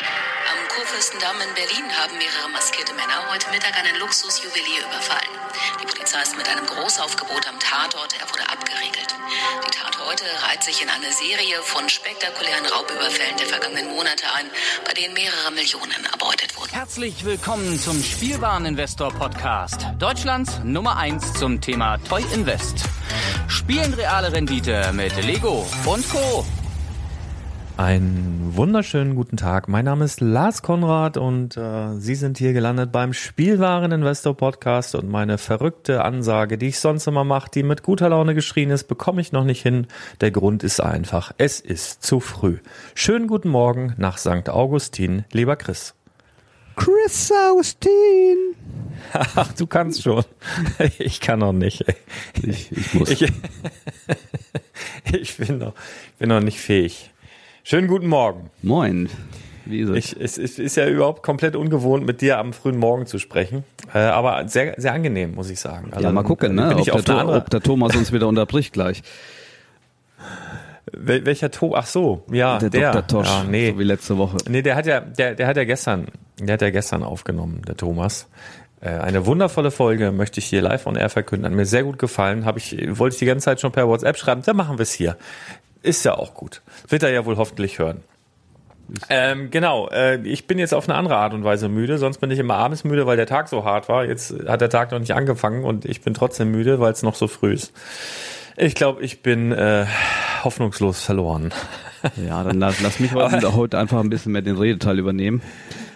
Am Kurfürstendamm in Berlin haben mehrere maskierte Männer heute Mittag einen Luxusjuwelier überfallen. Die Polizei ist mit einem Großaufgebot am Tatort. Er wurde abgeriegelt. Die Tat heute reiht sich in eine Serie von spektakulären Raubüberfällen der vergangenen Monate ein, bei denen mehrere Millionen erbeutet wurden. Herzlich willkommen zum Spielwareninvestor Podcast. Deutschlands Nummer 1 zum Thema Toy Invest. Spielen reale Rendite mit Lego und Co. Einen wunderschönen guten Tag. Mein Name ist Lars Konrad und äh, Sie sind hier gelandet beim Spielwareninvestor Podcast und meine verrückte Ansage, die ich sonst immer mache, die mit guter Laune geschrien ist, bekomme ich noch nicht hin. Der Grund ist einfach, es ist zu früh. Schönen guten Morgen nach St. Augustin, lieber Chris. Chris Augustin. Ach, du kannst schon. Ich kann noch nicht. Ich, ich muss. Ich, ich, bin noch, ich bin noch nicht fähig. Schönen guten Morgen. Moin. Wie ist es? Ich, es, es ist ja überhaupt komplett ungewohnt, mit dir am frühen Morgen zu sprechen. Äh, aber sehr, sehr angenehm, muss ich sagen. Also, ja, mal gucken, ne? ob, der, andere... ob der Thomas uns wieder unterbricht gleich. Wel welcher Thomas? Ach so, ja, der, der. Dr. Tosch, ja, nee. so wie letzte Woche. Nee, der hat ja, der, der hat ja gestern, der hat ja gestern aufgenommen, der Thomas. Äh, eine wundervolle Folge möchte ich hier live on air verkünden. Hat mir sehr gut gefallen. Habe ich, wollte ich die ganze Zeit schon per WhatsApp schreiben. Dann machen wir es hier. Ist ja auch gut. Wird er ja wohl hoffentlich hören. Ähm, genau, äh, ich bin jetzt auf eine andere Art und Weise müde. Sonst bin ich immer abends müde, weil der Tag so hart war. Jetzt hat der Tag noch nicht angefangen und ich bin trotzdem müde, weil es noch so früh ist. Ich glaube, ich bin äh, hoffnungslos verloren. Ja, dann lass, lass mich heute, heute einfach ein bisschen mehr den Redeteil übernehmen.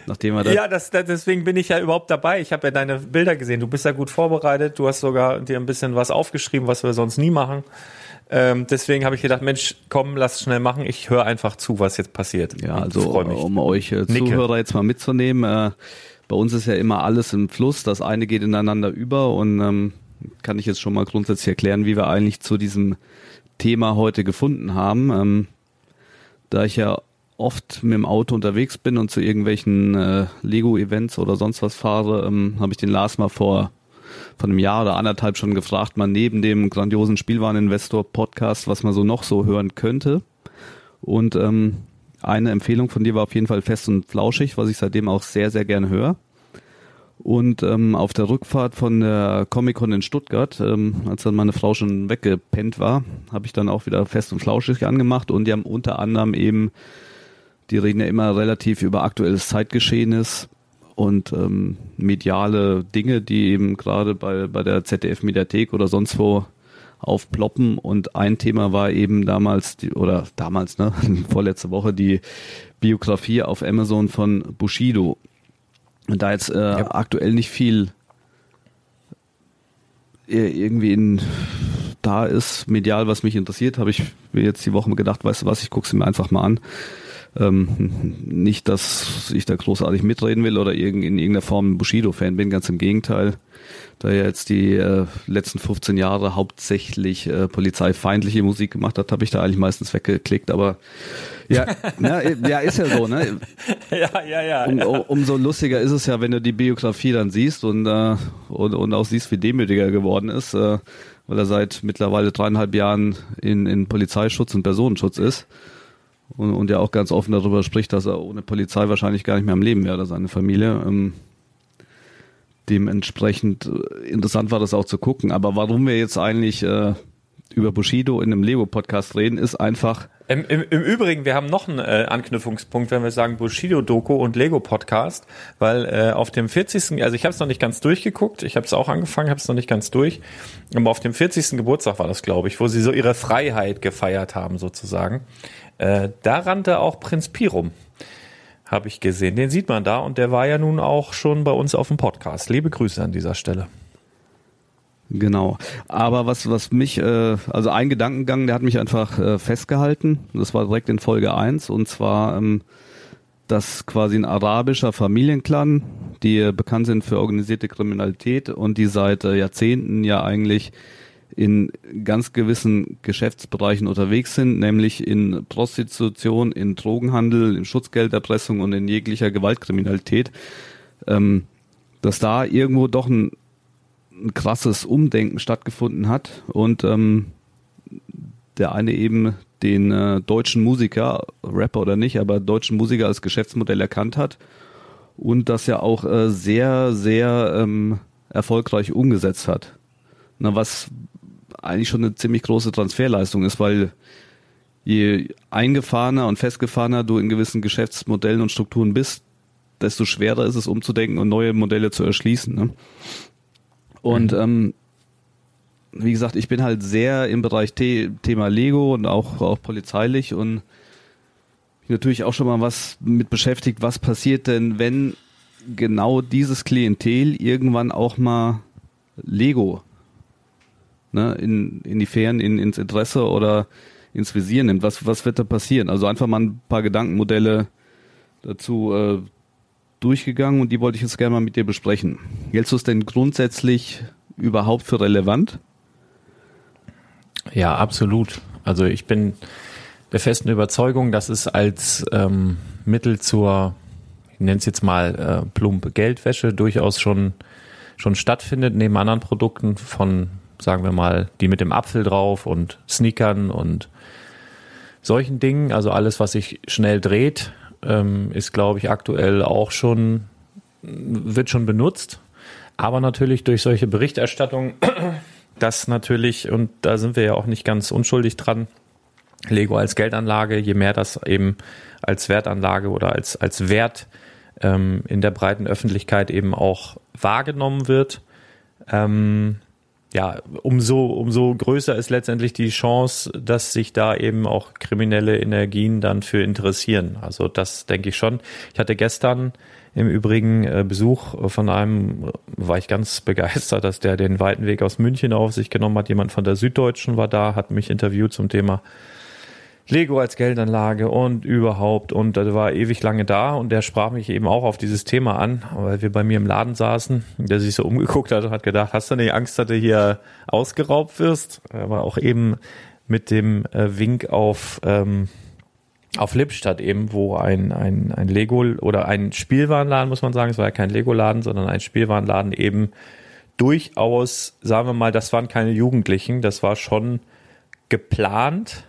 Nachdem er ja, das, das, deswegen bin ich ja überhaupt dabei. Ich habe ja deine Bilder gesehen. Du bist ja gut vorbereitet. Du hast sogar dir ein bisschen was aufgeschrieben, was wir sonst nie machen. Ähm, deswegen habe ich gedacht, Mensch, komm, lass schnell machen. Ich höre einfach zu, was jetzt passiert. Ja, also um euch äh, Zuhörer jetzt mal mitzunehmen. Äh, bei uns ist ja immer alles im Fluss. Das eine geht ineinander über und ähm, kann ich jetzt schon mal grundsätzlich erklären, wie wir eigentlich zu diesem Thema heute gefunden haben. Ähm, da ich ja oft mit dem Auto unterwegs bin und zu irgendwelchen äh, Lego-Events oder sonst was fahre, ähm, habe ich den Lars mal vor von einem Jahr oder anderthalb schon gefragt, mal neben dem grandiosen Spielwareninvestor-Podcast, was man so noch so hören könnte. Und ähm, eine Empfehlung von dir war auf jeden Fall fest und flauschig, was ich seitdem auch sehr, sehr gerne höre. Und ähm, auf der Rückfahrt von der Comic-Con in Stuttgart, ähm, als dann meine Frau schon weggepennt war, habe ich dann auch wieder fest und flauschig angemacht und die haben unter anderem eben, die reden ja immer relativ über aktuelles Zeitgeschehenes und ähm, mediale Dinge, die eben gerade bei, bei der ZDF-Mediathek oder sonst wo aufploppen. Und ein Thema war eben damals, die, oder damals, ne, vorletzte Woche, die Biografie auf Amazon von Bushido. Und da jetzt äh, ja. aktuell nicht viel äh, irgendwie in da ist, medial, was mich interessiert, habe ich mir jetzt die Woche gedacht, weißt du was, ich gucke sie mir einfach mal an. Ähm, nicht, dass ich da großartig mitreden will oder in irgendeiner Form Bushido-Fan bin, ganz im Gegenteil. Da er jetzt die äh, letzten 15 Jahre hauptsächlich äh, polizeifeindliche Musik gemacht hat, habe ich da eigentlich meistens weggeklickt, aber ja, na, ja, ist ja so, ne? ja, ja, ja. Um, umso lustiger ist es ja, wenn du die Biografie dann siehst und, äh, und, und auch siehst, wie demütiger er geworden ist, äh, weil er seit mittlerweile dreieinhalb Jahren in, in Polizeischutz und Personenschutz ist und, und ja auch ganz offen darüber spricht, dass er ohne Polizei wahrscheinlich gar nicht mehr am Leben wäre, seine Familie. Ähm, dementsprechend äh, interessant war das auch zu gucken. Aber warum wir jetzt eigentlich äh, über Bushido in einem Lego-Podcast reden, ist einfach. Im, im, Im Übrigen, wir haben noch einen äh, Anknüpfungspunkt, wenn wir sagen Bushido-Doku und Lego-Podcast, weil äh, auf dem 40. Also ich habe es noch nicht ganz durchgeguckt, ich habe es auch angefangen, habe es noch nicht ganz durch, aber auf dem 40. Geburtstag war das, glaube ich, wo sie so ihre Freiheit gefeiert haben sozusagen. Äh, da rannte auch Prinz Pirum, habe ich gesehen. Den sieht man da und der war ja nun auch schon bei uns auf dem Podcast. Liebe Grüße an dieser Stelle. Genau. Aber was, was mich, äh, also ein Gedankengang, der hat mich einfach äh, festgehalten. Das war direkt in Folge 1 und zwar, ähm, dass quasi ein arabischer Familienclan, die äh, bekannt sind für organisierte Kriminalität und die seit äh, Jahrzehnten ja eigentlich in ganz gewissen Geschäftsbereichen unterwegs sind, nämlich in Prostitution, in Drogenhandel, in Schutzgelderpressung und in jeglicher Gewaltkriminalität, ähm, dass da irgendwo doch ein, ein krasses Umdenken stattgefunden hat und ähm, der eine eben den äh, deutschen Musiker, Rapper oder nicht, aber deutschen Musiker als Geschäftsmodell erkannt hat und das ja auch äh, sehr, sehr ähm, erfolgreich umgesetzt hat. Na, was eigentlich schon eine ziemlich große Transferleistung ist, weil je eingefahrener und festgefahrener du in gewissen Geschäftsmodellen und Strukturen bist, desto schwerer ist es umzudenken und neue Modelle zu erschließen. Ne? Und mhm. ähm, wie gesagt, ich bin halt sehr im Bereich The Thema Lego und auch, auch polizeilich und natürlich auch schon mal was mit beschäftigt, was passiert denn, wenn genau dieses Klientel irgendwann auch mal Lego ne, in, in die Ferien, in, ins Interesse oder ins Visier nimmt. Was, was wird da passieren? Also einfach mal ein paar Gedankenmodelle dazu äh, durchgegangen und die wollte ich jetzt gerne mal mit dir besprechen. Hältst du es denn grundsätzlich überhaupt für relevant? Ja, absolut. Also ich bin der festen Überzeugung, dass es als ähm, Mittel zur, ich nenne es jetzt mal äh, plumpe Geldwäsche, durchaus schon, schon stattfindet, neben anderen Produkten von sagen wir mal, die mit dem Apfel drauf und Sneakern und solchen Dingen. Also alles, was sich schnell dreht, ähm, ist, glaube ich, aktuell auch schon, wird schon benutzt. Aber natürlich durch solche Berichterstattung, das natürlich, und da sind wir ja auch nicht ganz unschuldig dran, Lego als Geldanlage, je mehr das eben als Wertanlage oder als, als Wert ähm, in der breiten Öffentlichkeit eben auch wahrgenommen wird, ähm, ja, umso, umso größer ist letztendlich die Chance, dass sich da eben auch kriminelle Energien dann für interessieren. Also das denke ich schon. Ich hatte gestern im Übrigen äh, Besuch von einem, war ich ganz begeistert, dass der den weiten Weg aus München auf sich genommen hat. Jemand von der Süddeutschen war da, hat mich interviewt zum Thema Lego als Geldanlage und überhaupt. Und er war ewig lange da und der sprach mich eben auch auf dieses Thema an, weil wir bei mir im Laden saßen, der sich so umgeguckt hat und hat gedacht, hast du nicht Angst, dass du hier ausgeraubt wirst? Er war auch eben mit dem äh, Wink auf ähm, auf Lippstadt eben, wo ein, ein, ein Lego oder ein Spielwarenladen, muss man sagen, es war ja kein Lego-Laden, sondern ein Spielwarenladen eben durchaus, sagen wir mal, das waren keine Jugendlichen, das war schon geplant,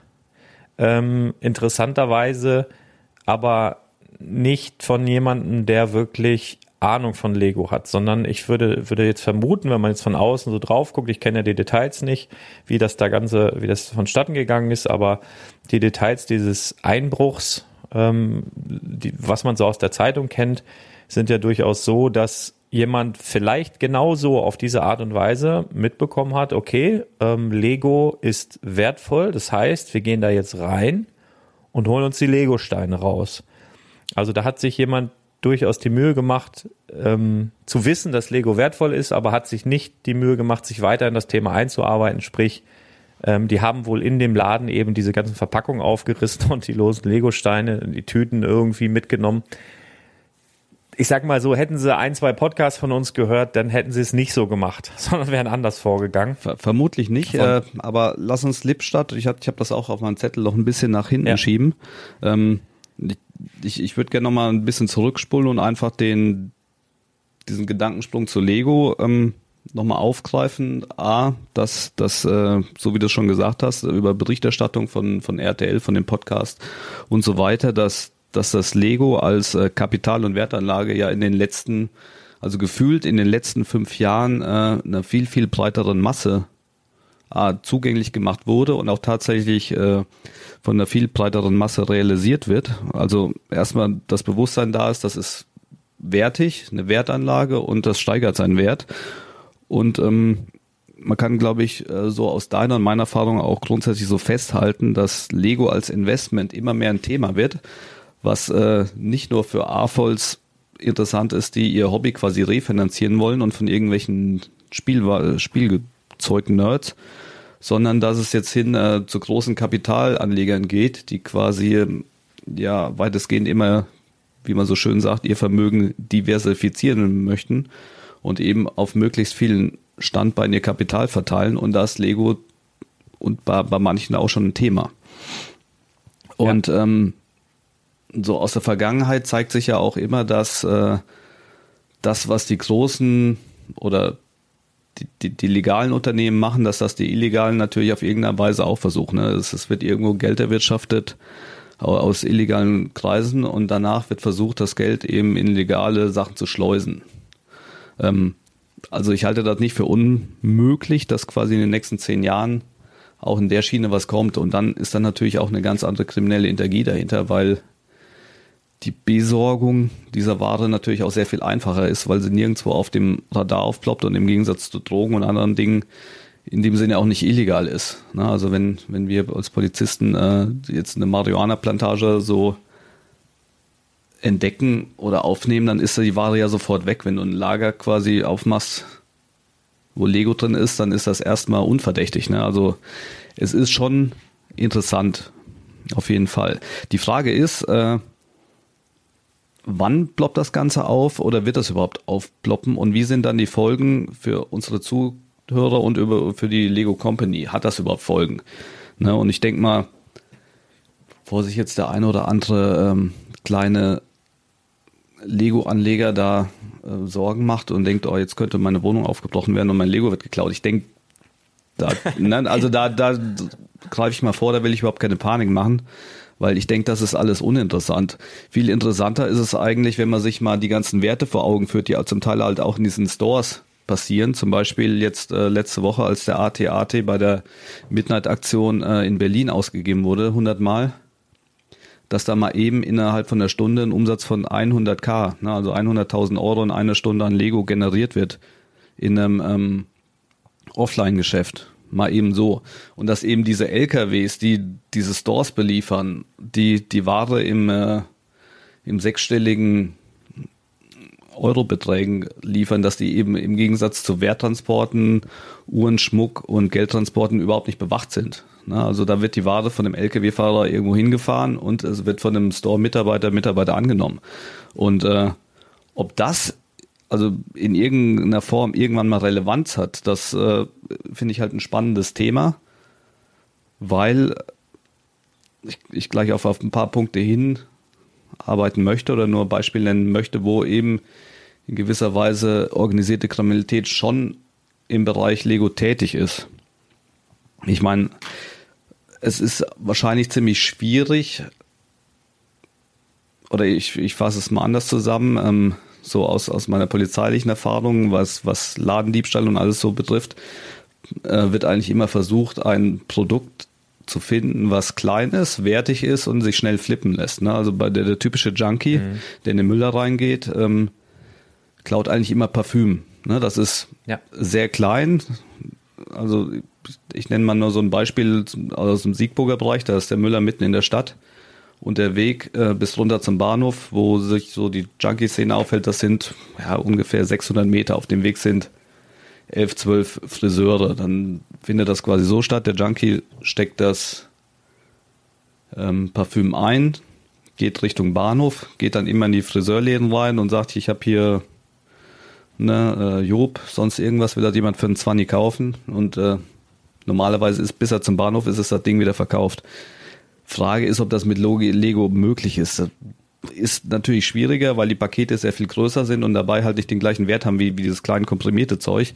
ähm, interessanterweise, aber nicht von jemandem, der wirklich Ahnung von Lego hat, sondern ich würde, würde jetzt vermuten, wenn man jetzt von außen so drauf guckt, ich kenne ja die Details nicht, wie das da Ganze, wie das vonstatten gegangen ist, aber die Details dieses Einbruchs, ähm, die, was man so aus der Zeitung kennt, sind ja durchaus so, dass jemand vielleicht genauso auf diese Art und Weise mitbekommen hat, okay, ähm, Lego ist wertvoll, das heißt, wir gehen da jetzt rein und holen uns die Lego-Steine raus. Also da hat sich jemand durchaus die Mühe gemacht, ähm, zu wissen, dass Lego wertvoll ist, aber hat sich nicht die Mühe gemacht, sich weiter in das Thema einzuarbeiten. Sprich, ähm, die haben wohl in dem Laden eben diese ganzen Verpackungen aufgerissen und die losen Lego-Steine, die Tüten irgendwie mitgenommen. Ich sag mal so, hätten sie ein, zwei Podcasts von uns gehört, dann hätten sie es nicht so gemacht, sondern wären anders vorgegangen. Ver vermutlich nicht, äh, aber lass uns Lippstadt, ich habe ich hab das auch auf meinem Zettel noch ein bisschen nach hinten ja. schieben. Ähm, ich, ich würde gerne noch mal ein bisschen zurückspulen und einfach den diesen Gedankensprung zu Lego ähm, nochmal aufgreifen. A, dass das, äh, so wie du schon gesagt hast, über Berichterstattung von, von RTL, von dem Podcast und so weiter, dass, dass das Lego als äh, Kapital- und Wertanlage ja in den letzten, also gefühlt in den letzten fünf Jahren äh, einer viel, viel breiteren Masse A, zugänglich gemacht wurde und auch tatsächlich äh, von einer viel breiteren Masse realisiert wird. Also erstmal das Bewusstsein da ist, das ist wertig, eine Wertanlage und das steigert seinen Wert. Und ähm, man kann, glaube ich, äh, so aus deiner und meiner Erfahrung auch grundsätzlich so festhalten, dass Lego als Investment immer mehr ein Thema wird, was äh, nicht nur für AFOLs interessant ist, die ihr Hobby quasi refinanzieren wollen und von irgendwelchen Spiel, Spielzeug-Nerds, sondern dass es jetzt hin äh, zu großen Kapitalanlegern geht, die quasi ja weitestgehend immer, wie man so schön sagt, ihr Vermögen diversifizieren möchten und eben auf möglichst vielen Standbeinen ihr Kapital verteilen und das Lego und bei, bei manchen auch schon ein Thema. Und ja. ähm, so aus der Vergangenheit zeigt sich ja auch immer, dass äh, das, was die großen oder die, die, die legalen Unternehmen machen, dass das die illegalen natürlich auf irgendeine Weise auch versuchen. Ne? Es, es wird irgendwo Geld erwirtschaftet aus illegalen Kreisen und danach wird versucht, das Geld eben in legale Sachen zu schleusen. Ähm, also ich halte das nicht für unmöglich, dass quasi in den nächsten zehn Jahren auch in der Schiene was kommt. Und dann ist dann natürlich auch eine ganz andere kriminelle Energie dahinter, weil die Besorgung dieser Ware natürlich auch sehr viel einfacher ist, weil sie nirgendwo auf dem Radar aufploppt und im Gegensatz zu Drogen und anderen Dingen in dem Sinne auch nicht illegal ist. Also wenn, wenn wir als Polizisten äh, jetzt eine Marihuana-Plantage so entdecken oder aufnehmen, dann ist die Ware ja sofort weg. Wenn du ein Lager quasi aufmachst, wo Lego drin ist, dann ist das erstmal unverdächtig. Ne? Also es ist schon interessant, auf jeden Fall. Die Frage ist, äh, wann ploppt das Ganze auf oder wird das überhaupt aufploppen und wie sind dann die Folgen für unsere Zuhörer und über, für die Lego Company? Hat das überhaupt Folgen? Ne? Und ich denke mal, vor sich jetzt der eine oder andere ähm, kleine Lego-Anleger da äh, Sorgen macht und denkt, oh, jetzt könnte meine Wohnung aufgebrochen werden und mein Lego wird geklaut. Ich denke, da, ne, also da, da greife ich mal vor, da will ich überhaupt keine Panik machen weil ich denke, das ist alles uninteressant. Viel interessanter ist es eigentlich, wenn man sich mal die ganzen Werte vor Augen führt, die zum Teil halt auch in diesen Stores passieren. Zum Beispiel jetzt äh, letzte Woche, als der AT-AT bei der Midnight-Aktion äh, in Berlin ausgegeben wurde, 100 Mal, dass da mal eben innerhalb von einer Stunde ein Umsatz von 100k, ne, also 100.000 Euro in einer Stunde an Lego generiert wird in einem ähm, Offline-Geschäft mal eben so. Und dass eben diese LKWs, die diese Stores beliefern, die die Ware im, äh, im sechsstelligen Eurobeträgen liefern, dass die eben im Gegensatz zu Werttransporten, Uhren, Schmuck und Geldtransporten überhaupt nicht bewacht sind. Na, also da wird die Ware von dem LKW-Fahrer irgendwo hingefahren und es wird von einem Store-Mitarbeiter, Mitarbeiter angenommen. Und äh, ob das also in irgendeiner Form irgendwann mal Relevanz hat, das äh, finde ich halt ein spannendes Thema, weil ich, ich gleich auf, auf ein paar Punkte hin arbeiten möchte oder nur Beispiel nennen möchte, wo eben in gewisser Weise organisierte Kriminalität schon im Bereich Lego tätig ist. Ich meine, es ist wahrscheinlich ziemlich schwierig, oder ich, ich fasse es mal anders zusammen, ähm, so aus, aus meiner polizeilichen Erfahrung, was, was Ladendiebstahl und alles so betrifft, äh, wird eigentlich immer versucht, ein Produkt zu finden, was klein ist, wertig ist und sich schnell flippen lässt. Ne? Also bei der, der typische Junkie, mhm. der in den Müller reingeht, ähm, klaut eigentlich immer Parfüm. Ne? Das ist ja. sehr klein. Also ich nenne mal nur so ein Beispiel aus dem Siegburger Bereich, da ist der Müller mitten in der Stadt und der Weg äh, bis runter zum Bahnhof, wo sich so die Junkie-Szene aufhält, das sind ja, ungefähr 600 Meter. Auf dem Weg sind elf, zwölf Friseure. Dann findet das quasi so statt. Der Junkie steckt das ähm, Parfüm ein, geht Richtung Bahnhof, geht dann immer in die Friseurläden rein und sagt, ich habe hier ne, äh, Job, sonst irgendwas will da jemand für einen Zwanni kaufen und äh, normalerweise ist bis er zum Bahnhof ist, ist das Ding wieder verkauft. Frage ist, ob das mit Lego möglich ist. Das ist natürlich schwieriger, weil die Pakete sehr viel größer sind und dabei halt nicht den gleichen Wert haben wie, wie dieses kleine komprimierte Zeug.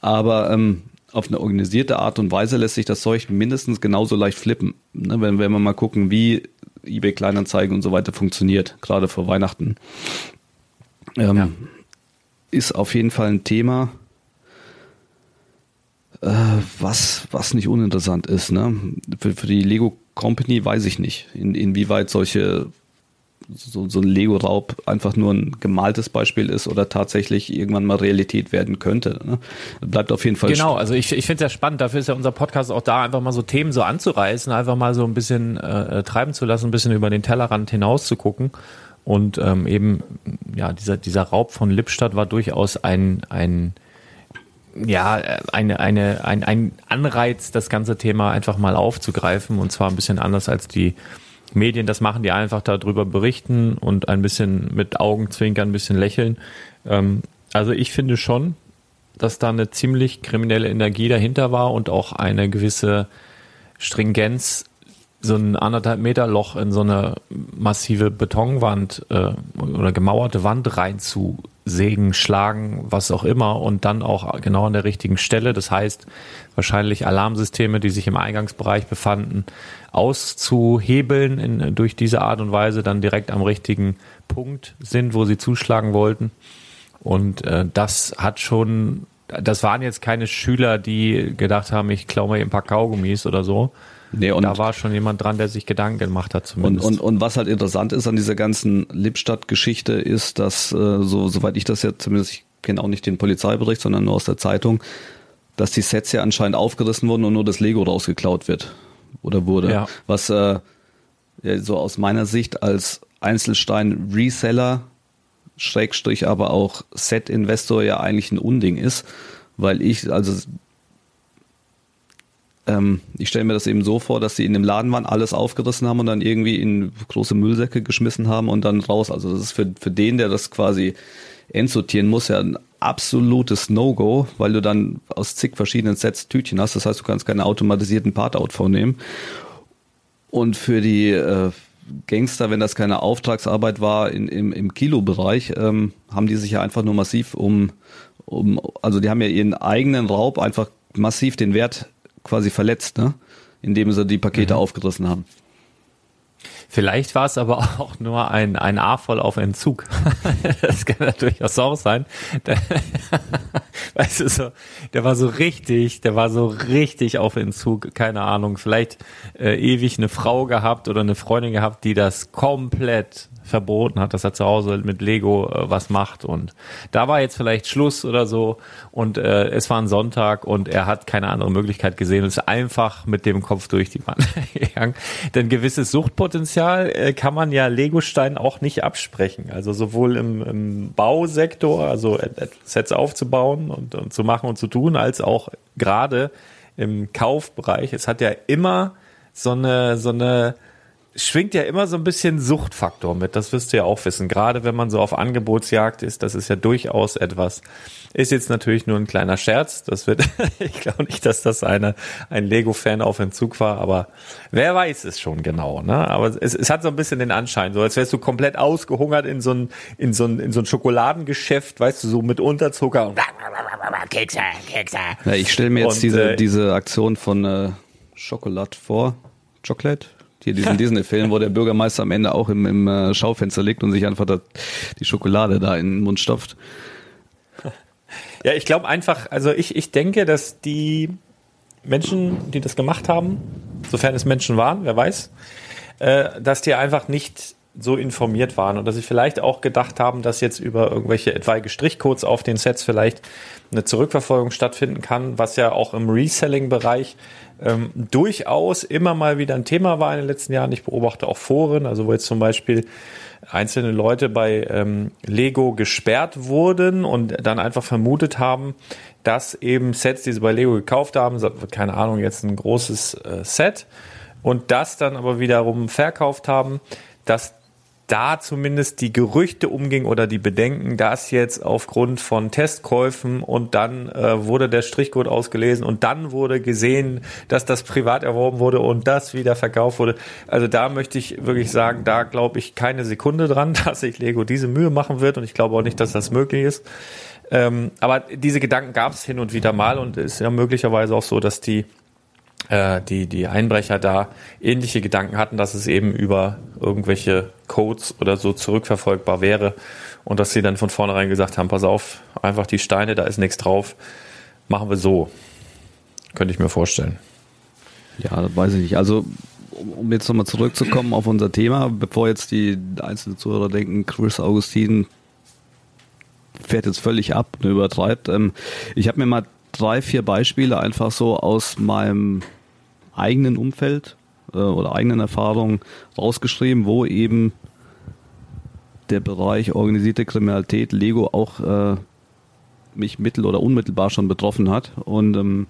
Aber ähm, auf eine organisierte Art und Weise lässt sich das Zeug mindestens genauso leicht flippen. Ne, wenn, wenn wir mal gucken, wie eBay Kleinanzeigen und so weiter funktioniert, gerade vor Weihnachten. Ähm, ja. Ist auf jeden Fall ein Thema, äh, was, was nicht uninteressant ist. Ne? Für, für die Lego Company weiß ich nicht, in, inwieweit solche so, so ein Lego-Raub einfach nur ein gemaltes Beispiel ist oder tatsächlich irgendwann mal Realität werden könnte. Ne? Bleibt auf jeden Fall Genau, also ich, ich finde es ja spannend, dafür ist ja unser Podcast auch da, einfach mal so Themen so anzureißen, einfach mal so ein bisschen äh, treiben zu lassen, ein bisschen über den Tellerrand hinaus zu gucken. Und ähm, eben, ja, dieser, dieser Raub von Lippstadt war durchaus ein, ein ja, eine, eine, ein, ein Anreiz, das ganze Thema einfach mal aufzugreifen und zwar ein bisschen anders als die Medien das machen, die einfach darüber berichten und ein bisschen mit Augenzwinkern, ein bisschen lächeln. Ähm, also ich finde schon, dass da eine ziemlich kriminelle Energie dahinter war und auch eine gewisse Stringenz, so ein anderthalb Meter Loch in so eine massive Betonwand äh, oder gemauerte Wand reinzu sägen, schlagen, was auch immer und dann auch genau an der richtigen Stelle. Das heißt, wahrscheinlich Alarmsysteme, die sich im Eingangsbereich befanden, auszuhebeln in, durch diese Art und Weise dann direkt am richtigen Punkt sind, wo sie zuschlagen wollten. Und äh, das hat schon, das waren jetzt keine Schüler, die gedacht haben, ich klaue mir ein paar Kaugummis oder so, Nee, und da war schon jemand dran, der sich Gedanken gemacht hat zumindest. Und, und, und was halt interessant ist an dieser ganzen Lippstadt-Geschichte ist, dass, äh, so, soweit ich das jetzt zumindest, ich kenne auch nicht den Polizeibericht, sondern nur aus der Zeitung, dass die Sets ja anscheinend aufgerissen wurden und nur das Lego rausgeklaut wird oder wurde. Ja. Was äh, ja, so aus meiner Sicht als Einzelstein-Reseller, Schrägstrich aber auch Set-Investor ja eigentlich ein Unding ist, weil ich, also ähm, ich stelle mir das eben so vor, dass sie in dem Laden waren, alles aufgerissen haben und dann irgendwie in große Müllsäcke geschmissen haben und dann raus. Also das ist für, für den, der das quasi entsortieren muss, ja ein absolutes No-Go, weil du dann aus zig verschiedenen Sets Tütchen hast. Das heißt, du kannst keine automatisierten Part-Out vornehmen. Und für die äh, Gangster, wenn das keine Auftragsarbeit war in, im, im Kilobereich, ähm, haben die sich ja einfach nur massiv um, um, also die haben ja ihren eigenen Raub einfach massiv den Wert quasi verletzt, ne? indem sie die Pakete mhm. aufgerissen haben. Vielleicht war es aber auch nur ein, ein A voll auf Entzug. das kann natürlich auch sein. Der, weißt du, so, der war so richtig, der war so richtig auf Entzug, keine Ahnung, vielleicht äh, ewig eine Frau gehabt oder eine Freundin gehabt, die das komplett verboten hat, dass er zu Hause mit Lego äh, was macht und da war jetzt vielleicht Schluss oder so und äh, es war ein Sonntag und er hat keine andere Möglichkeit gesehen und ist einfach mit dem Kopf durch die Wand gegangen. Denn gewisses Suchtpotenzial Potenzial äh, kann man ja Legostein auch nicht absprechen. Also sowohl im, im Bausektor, also Sets aufzubauen und, und zu machen und zu tun, als auch gerade im Kaufbereich. Es hat ja immer so eine, so eine schwingt ja immer so ein bisschen Suchtfaktor mit, das wirst du ja auch wissen. Gerade wenn man so auf Angebotsjagd ist, das ist ja durchaus etwas. Ist jetzt natürlich nur ein kleiner Scherz. Das wird, ich glaube nicht, dass das eine, ein Lego-Fan auf Entzug war, aber wer weiß es schon genau, ne? Aber es, es hat so ein bisschen den Anschein, so als wärst du komplett ausgehungert in so ein, in so ein, in so ein Schokoladengeschäft, weißt du, so mit Unterzucker und Kekse, Kekse. Ja, ich stelle mir jetzt und, diese, äh, diese Aktion von äh, Schokolade vor. Chocolate? Hier diesen Disney-Film, wo der Bürgermeister am Ende auch im, im äh, Schaufenster liegt und sich einfach das, die Schokolade da in den Mund stopft. Ja, ich glaube einfach, also ich, ich denke, dass die Menschen, die das gemacht haben, sofern es Menschen waren, wer weiß, äh, dass die einfach nicht so informiert waren und dass sie vielleicht auch gedacht haben, dass jetzt über irgendwelche etwaige Strichcodes auf den Sets vielleicht eine Zurückverfolgung stattfinden kann, was ja auch im Reselling-Bereich ähm, durchaus immer mal wieder ein Thema war in den letzten Jahren. Ich beobachte auch Foren, also wo jetzt zum Beispiel einzelne Leute bei ähm, Lego gesperrt wurden und dann einfach vermutet haben, dass eben Sets, die sie bei Lego gekauft haben, keine Ahnung, jetzt ein großes äh, Set und das dann aber wiederum verkauft haben, dass da zumindest die Gerüchte umging oder die Bedenken, dass jetzt aufgrund von Testkäufen und dann äh, wurde der Strichcode ausgelesen und dann wurde gesehen, dass das privat erworben wurde und das wieder verkauft wurde. Also da möchte ich wirklich sagen, da glaube ich keine Sekunde dran, dass sich Lego diese Mühe machen wird und ich glaube auch nicht, dass das möglich ist. Ähm, aber diese Gedanken gab es hin und wieder mal und ist ja möglicherweise auch so, dass die äh, die, die Einbrecher da ähnliche Gedanken hatten, dass es eben über irgendwelche Codes oder so zurückverfolgbar wäre und dass sie dann von vornherein gesagt haben, pass auf, einfach die Steine, da ist nichts drauf, machen wir so. Könnte ich mir vorstellen. Ja, weiß ich nicht. Also, um jetzt nochmal zurückzukommen auf unser Thema, bevor jetzt die einzelnen Zuhörer denken, Chris Augustin fährt jetzt völlig ab, ne, übertreibt. Ähm, ich habe mir mal drei, vier Beispiele einfach so aus meinem eigenen Umfeld äh, oder eigenen Erfahrungen rausgeschrieben, wo eben der Bereich organisierte Kriminalität Lego auch äh, mich mittel- oder unmittelbar schon betroffen hat. Und ähm,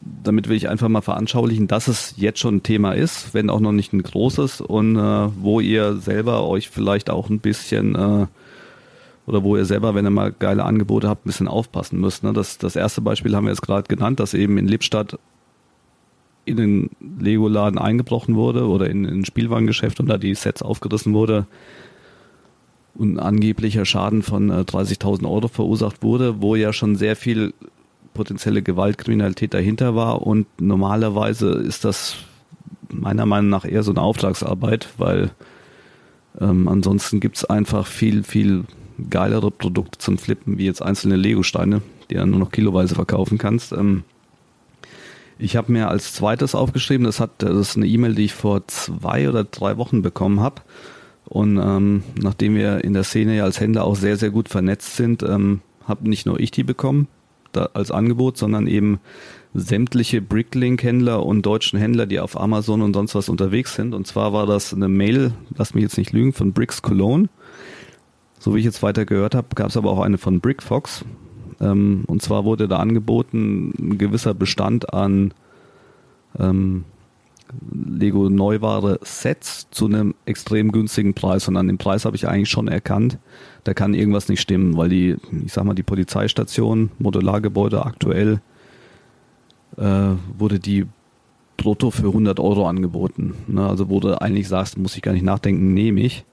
damit will ich einfach mal veranschaulichen, dass es jetzt schon ein Thema ist, wenn auch noch nicht ein großes und äh, wo ihr selber euch vielleicht auch ein bisschen äh, oder wo ihr selber, wenn ihr mal geile Angebote habt, ein bisschen aufpassen müsst. Ne? Das, das erste Beispiel haben wir jetzt gerade genannt, dass eben in Lippstadt in den Lego-Laden eingebrochen wurde oder in, in ein Spielwarengeschäft und da die Sets aufgerissen wurde und angeblicher Schaden von äh, 30.000 Euro verursacht wurde, wo ja schon sehr viel potenzielle Gewaltkriminalität dahinter war und normalerweise ist das meiner Meinung nach eher so eine Auftragsarbeit, weil ähm, ansonsten gibt's einfach viel, viel geilere Produkte zum Flippen, wie jetzt einzelne Lego-Steine, die du nur noch kiloweise verkaufen kannst. Ähm, ich habe mir als zweites aufgeschrieben, das, hat, das ist eine E-Mail, die ich vor zwei oder drei Wochen bekommen habe. Und ähm, nachdem wir in der Szene ja als Händler auch sehr, sehr gut vernetzt sind, ähm, habe nicht nur ich die bekommen da, als Angebot, sondern eben sämtliche Bricklink-Händler und deutschen Händler, die auf Amazon und sonst was unterwegs sind. Und zwar war das eine Mail, lass mich jetzt nicht lügen, von Bricks Cologne. So wie ich jetzt weiter gehört habe, gab es aber auch eine von Brickfox. Ähm, und zwar wurde da angeboten ein gewisser Bestand an ähm, Lego Neuware Sets zu einem extrem günstigen Preis. Und an dem Preis habe ich eigentlich schon erkannt, da kann irgendwas nicht stimmen, weil die, ich sag mal, die Polizeistation, Modulargebäude aktuell, äh, wurde die brutto für 100 Euro angeboten. Ne? Also wo du eigentlich sagst, muss ich gar nicht nachdenken, nehme ich.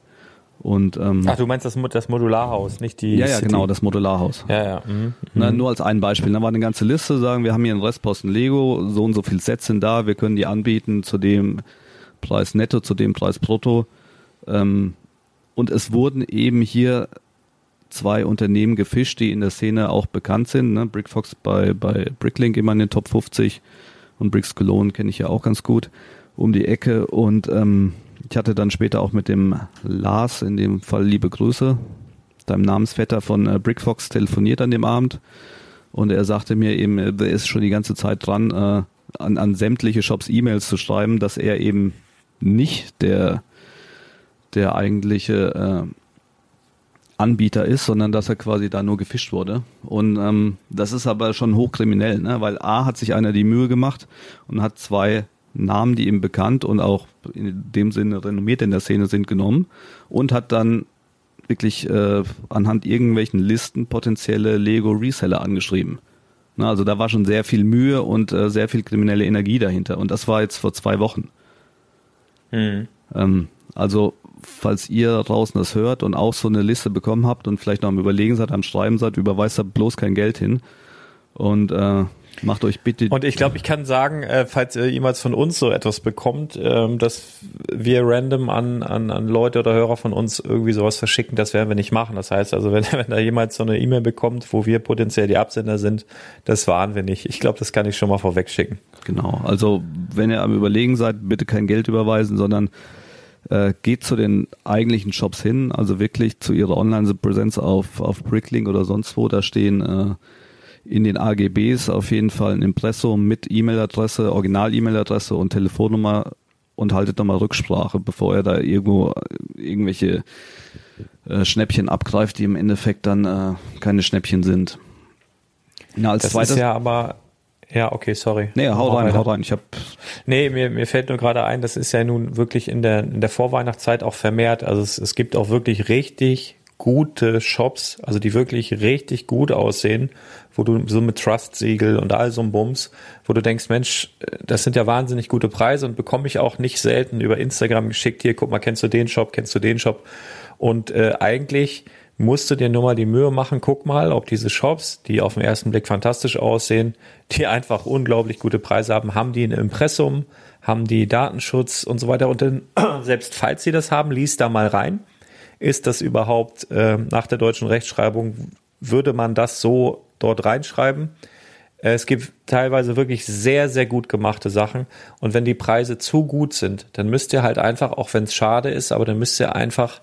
Und, ähm, Ach, du meinst das, das Modularhaus, nicht die. Ja, ja, City. genau, das Modularhaus. Ja, ja. Mhm. Na, nur als ein Beispiel. Da war eine ganze Liste, sagen wir haben hier einen Restposten Lego, so und so viel Sets sind da, wir können die anbieten zu dem Preis netto, zu dem Preis brutto. Ähm, und es wurden eben hier zwei Unternehmen gefischt, die in der Szene auch bekannt sind. Ne? Brickfox bei, bei Bricklink immer in den Top 50 und Bricks Cologne kenne ich ja auch ganz gut um die Ecke. Und ähm, ich hatte dann später auch mit dem Lars, in dem Fall liebe Grüße, deinem Namensvetter von äh, Brickfox telefoniert an dem Abend und er sagte mir eben, er ist schon die ganze Zeit dran, äh, an, an sämtliche Shops E-Mails zu schreiben, dass er eben nicht der, der eigentliche äh, Anbieter ist, sondern dass er quasi da nur gefischt wurde. Und ähm, das ist aber schon hochkriminell, ne? weil A hat sich einer die Mühe gemacht und hat zwei Namen, die ihm bekannt und auch in dem Sinne renommiert in der Szene sind, genommen und hat dann wirklich äh, anhand irgendwelchen Listen potenzielle Lego Reseller angeschrieben. Na, also da war schon sehr viel Mühe und äh, sehr viel kriminelle Energie dahinter. Und das war jetzt vor zwei Wochen. Mhm. Ähm, also falls ihr draußen das hört und auch so eine Liste bekommen habt und vielleicht noch am Überlegen seid, am Schreiben seid, überweist da bloß kein Geld hin. Und äh, Macht euch bitte. Und ich glaube, ich kann sagen, äh, falls ihr jemals von uns so etwas bekommt, ähm, dass wir random an, an, an Leute oder Hörer von uns irgendwie sowas verschicken, das werden wir nicht machen. Das heißt also, wenn, wenn da jemals so eine E-Mail bekommt, wo wir potenziell die Absender sind, das waren wir nicht. Ich glaube, das kann ich schon mal vorweg schicken. Genau. Also, wenn ihr am Überlegen seid, bitte kein Geld überweisen, sondern äh, geht zu den eigentlichen Shops hin, also wirklich zu ihrer Online-Präsenz auf, auf Bricklink oder sonst wo, da stehen äh, in den AGBs auf jeden Fall ein Impressum mit E-Mail-Adresse, Original-E-Mail-Adresse und Telefonnummer und haltet nochmal Rücksprache, bevor er da irgendwo irgendwelche äh, Schnäppchen abgreift, die im Endeffekt dann äh, keine Schnäppchen sind. Na, als das zweites, ist ja aber ja, okay, sorry. Nee, hau rein, hau rein. Ich hab nee, mir, mir fällt nur gerade ein, das ist ja nun wirklich in der, in der Vorweihnachtszeit auch vermehrt. Also es, es gibt auch wirklich richtig gute Shops, also die wirklich richtig gut aussehen, wo du so mit Trust-Siegel und all so ein Bums, wo du denkst, Mensch, das sind ja wahnsinnig gute Preise und bekomme ich auch nicht selten über Instagram geschickt, hier, guck mal, kennst du den Shop, kennst du den Shop? Und äh, eigentlich musst du dir nur mal die Mühe machen, guck mal, ob diese Shops, die auf den ersten Blick fantastisch aussehen, die einfach unglaublich gute Preise haben, haben die ein Impressum, haben die Datenschutz und so weiter. Und dann, selbst falls sie das haben, liest da mal rein. Ist das überhaupt äh, nach der deutschen Rechtschreibung, würde man das so dort reinschreiben? Äh, es gibt teilweise wirklich sehr, sehr gut gemachte Sachen. Und wenn die Preise zu gut sind, dann müsst ihr halt einfach, auch wenn es schade ist, aber dann müsst ihr einfach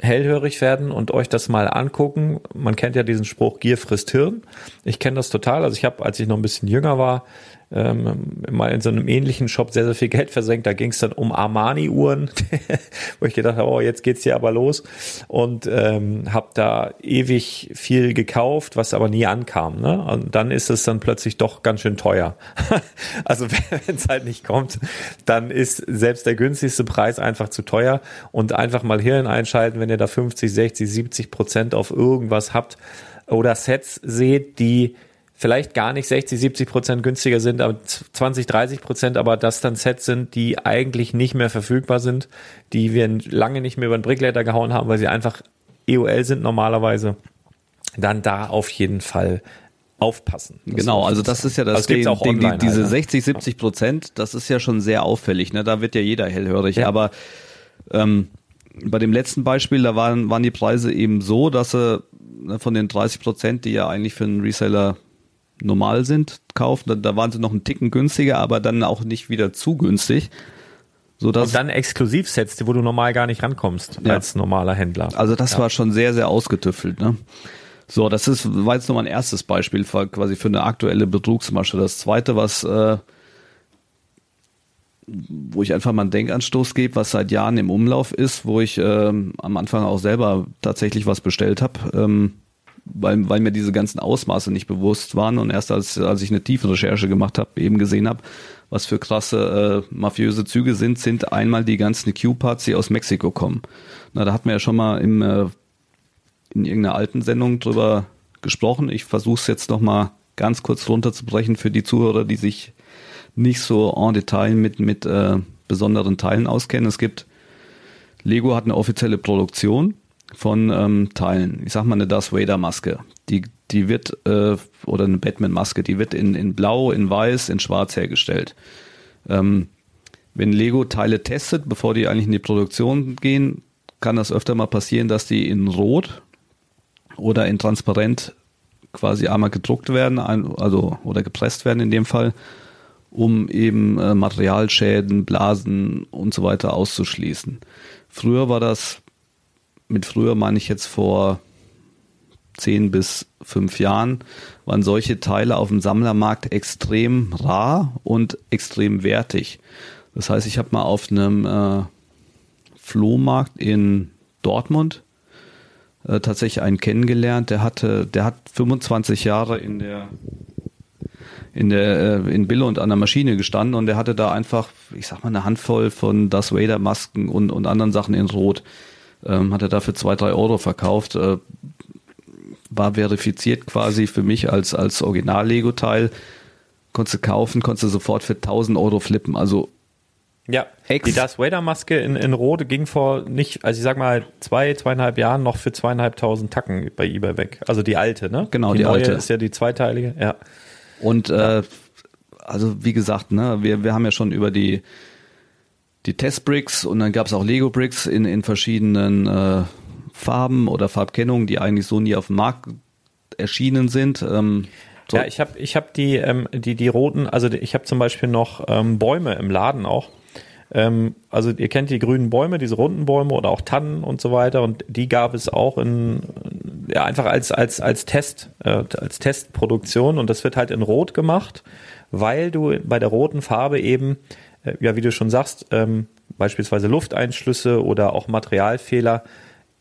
hellhörig werden und euch das mal angucken. Man kennt ja diesen Spruch, Gier frisst Hirn. Ich kenne das total. Also ich habe, als ich noch ein bisschen jünger war, ähm, mal in so einem ähnlichen Shop sehr, sehr viel Geld versenkt. Da ging es dann um Armani-Uhren, wo ich gedacht habe, oh, jetzt geht's hier aber los. Und ähm, habe da ewig viel gekauft, was aber nie ankam. Ne? Und dann ist es dann plötzlich doch ganz schön teuer. also wenn es halt nicht kommt, dann ist selbst der günstigste Preis einfach zu teuer. Und einfach mal Hirn einschalten, wenn ihr da 50, 60, 70 Prozent auf irgendwas habt oder Sets seht, die vielleicht gar nicht 60, 70 Prozent günstiger sind, aber 20, 30 Prozent, aber das dann Sets sind, die eigentlich nicht mehr verfügbar sind, die wir lange nicht mehr über den Brickletter gehauen haben, weil sie einfach EOL sind normalerweise, dann da auf jeden Fall aufpassen. Genau, also das ist ja das, also auch Ding, die, diese 60, halt, 70 Prozent, das ist ja schon sehr auffällig, ne? da wird ja jeder hellhörig, ja. aber ähm, bei dem letzten Beispiel, da waren, waren die Preise eben so, dass sie ne, von den 30 Prozent, die ja eigentlich für einen Reseller normal sind, kaufen. Da, da waren sie noch einen Ticken günstiger, aber dann auch nicht wieder zu günstig. So dass und dann Exklusivsets, wo du normal gar nicht rankommst ja. als normaler Händler. Also das ja. war schon sehr, sehr ausgetüffelt. Ne? So, das ist, war jetzt nur mein erstes Beispiel für, quasi für eine aktuelle Betrugsmasche. Das zweite, was äh, wo ich einfach mal einen Denkanstoß gebe, was seit Jahren im Umlauf ist, wo ich ähm, am Anfang auch selber tatsächlich was bestellt habe. Ähm, weil, weil mir diese ganzen Ausmaße nicht bewusst waren und erst als, als ich eine tiefe Recherche gemacht habe, eben gesehen habe, was für krasse äh, mafiöse Züge sind, sind einmal die ganzen Q-Parts, die aus Mexiko kommen. Na, da hatten wir ja schon mal im, äh, in irgendeiner alten Sendung drüber gesprochen. Ich versuche es jetzt nochmal ganz kurz runterzubrechen für die Zuhörer, die sich nicht so en Detail mit, mit äh, besonderen Teilen auskennen. Es gibt, Lego hat eine offizielle Produktion von ähm, Teilen. Ich sag mal eine Darth Vader Maske. Die, die wird, äh, oder eine Batman Maske, die wird in, in Blau, in Weiß, in Schwarz hergestellt. Ähm, wenn Lego Teile testet, bevor die eigentlich in die Produktion gehen, kann das öfter mal passieren, dass die in Rot oder in Transparent quasi einmal gedruckt werden, also oder gepresst werden in dem Fall, um eben äh, Materialschäden, Blasen und so weiter auszuschließen. Früher war das mit früher meine ich jetzt vor zehn bis fünf Jahren, waren solche Teile auf dem Sammlermarkt extrem rar und extrem wertig. Das heißt, ich habe mal auf einem äh, Flohmarkt in Dortmund äh, tatsächlich einen kennengelernt, der hatte, der hat 25 Jahre in der in der äh, in Bille und an der Maschine gestanden und der hatte da einfach, ich sag mal, eine Handvoll von Darth Vader Masken und, und anderen Sachen in Rot. Ähm, hat er dafür zwei, drei Euro verkauft. Äh, war verifiziert quasi für mich als, als Original-Lego-Teil. Konntest du kaufen, konntest du sofort für 1000 Euro flippen. Also Ja, Ex- die Darth Vader Maske in, in Rot ging vor nicht, also ich sag mal zwei, zweieinhalb Jahren noch für zweieinhalbtausend Tacken bei eBay weg. Also die alte, ne? Genau, die neue alte. ist ja die zweiteilige, ja. Und äh, also wie gesagt, ne, wir, wir haben ja schon über die die Testbricks und dann gab es auch Lego Bricks in, in verschiedenen äh, Farben oder Farbkennungen, die eigentlich so nie auf dem Markt erschienen sind. Ähm, so, Ja, ich habe ich hab die, ähm, die, die roten, also ich habe zum Beispiel noch ähm, Bäume im Laden auch. Ähm, also ihr kennt die grünen Bäume, diese runden Bäume oder auch Tannen und so weiter und die gab es auch in ja einfach als als als Test äh, als Testproduktion und das wird halt in Rot gemacht, weil du bei der roten Farbe eben ja wie du schon sagst ähm, beispielsweise Lufteinschlüsse oder auch Materialfehler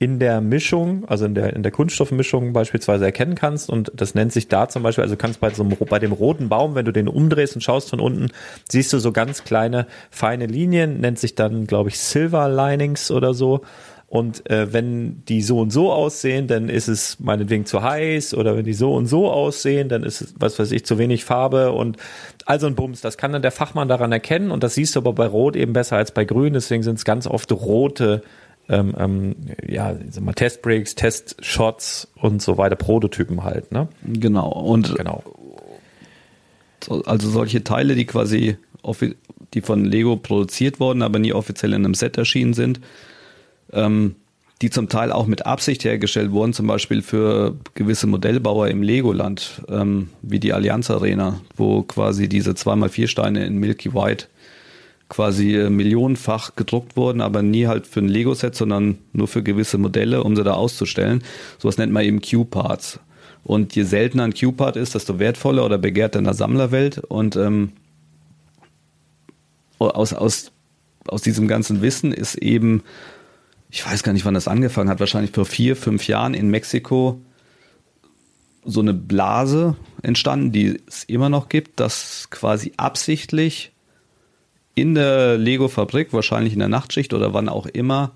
in der Mischung, also in der, in der Kunststoffmischung beispielsweise erkennen kannst. Und das nennt sich da zum Beispiel, also kannst bei so einem, bei dem roten Baum, wenn du den umdrehst und schaust von unten, siehst du so ganz kleine, feine Linien, nennt sich dann, glaube ich, Silver Linings oder so. Und äh, wenn die so und so aussehen, dann ist es meinetwegen zu heiß oder wenn die so und so aussehen, dann ist es, was weiß ich, zu wenig Farbe und also ein Bums. Das kann dann der Fachmann daran erkennen und das siehst du aber bei Rot eben besser als bei Grün. Deswegen sind es ganz oft rote ähm, ähm, ja, sag mal Testbreaks, Testshots und so weiter, Prototypen halt, ne? genau. Und Genau. so- also solche Teile, die quasi offi- die von Lego produziert wurden, aber nie offiziell in einem Set erschienen sind, ähm, die zum Teil auch mit Absicht hergestellt wurden, zum Beispiel für gewisse Modellbauer im Legoland, ähm, wie die Allianz Arena, wo quasi diese 2x4 Steine in Milky White quasi äh, millionenfach gedruckt wurden, aber nie halt für ein Lego-Set, sondern nur für gewisse Modelle, um sie da auszustellen. Sowas nennt man eben Q-Parts. Und je seltener ein Q-Part ist, desto wertvoller oder begehrter in der Sammlerwelt. Und ähm, aus, aus, aus diesem ganzen Wissen ist eben, ich weiß gar nicht, wann das angefangen hat, wahrscheinlich vor vier, fünf Jahren in Mexiko so eine Blase entstanden, die es immer noch gibt, dass quasi absichtlich in der Lego-Fabrik, wahrscheinlich in der Nachtschicht oder wann auch immer,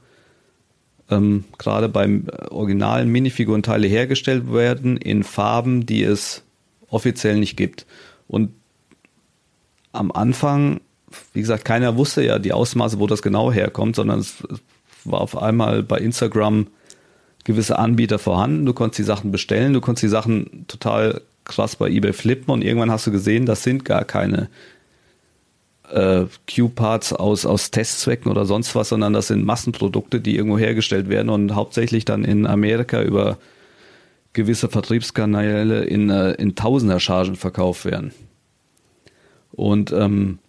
ähm, gerade beim originalen Minifigurenteile hergestellt werden in Farben, die es offiziell nicht gibt. Und am Anfang, wie gesagt, keiner wusste ja die Ausmaße, wo das genau herkommt, sondern es war auf einmal bei Instagram gewisse Anbieter vorhanden. Du konntest die Sachen bestellen, du konntest die Sachen total krass bei eBay flippen und irgendwann hast du gesehen, das sind gar keine äh, Q-Parts aus, aus Testzwecken oder sonst was, sondern das sind Massenprodukte, die irgendwo hergestellt werden und hauptsächlich dann in Amerika über gewisse Vertriebskanäle in, äh, in Tausenderchargen verkauft werden. Und ähm,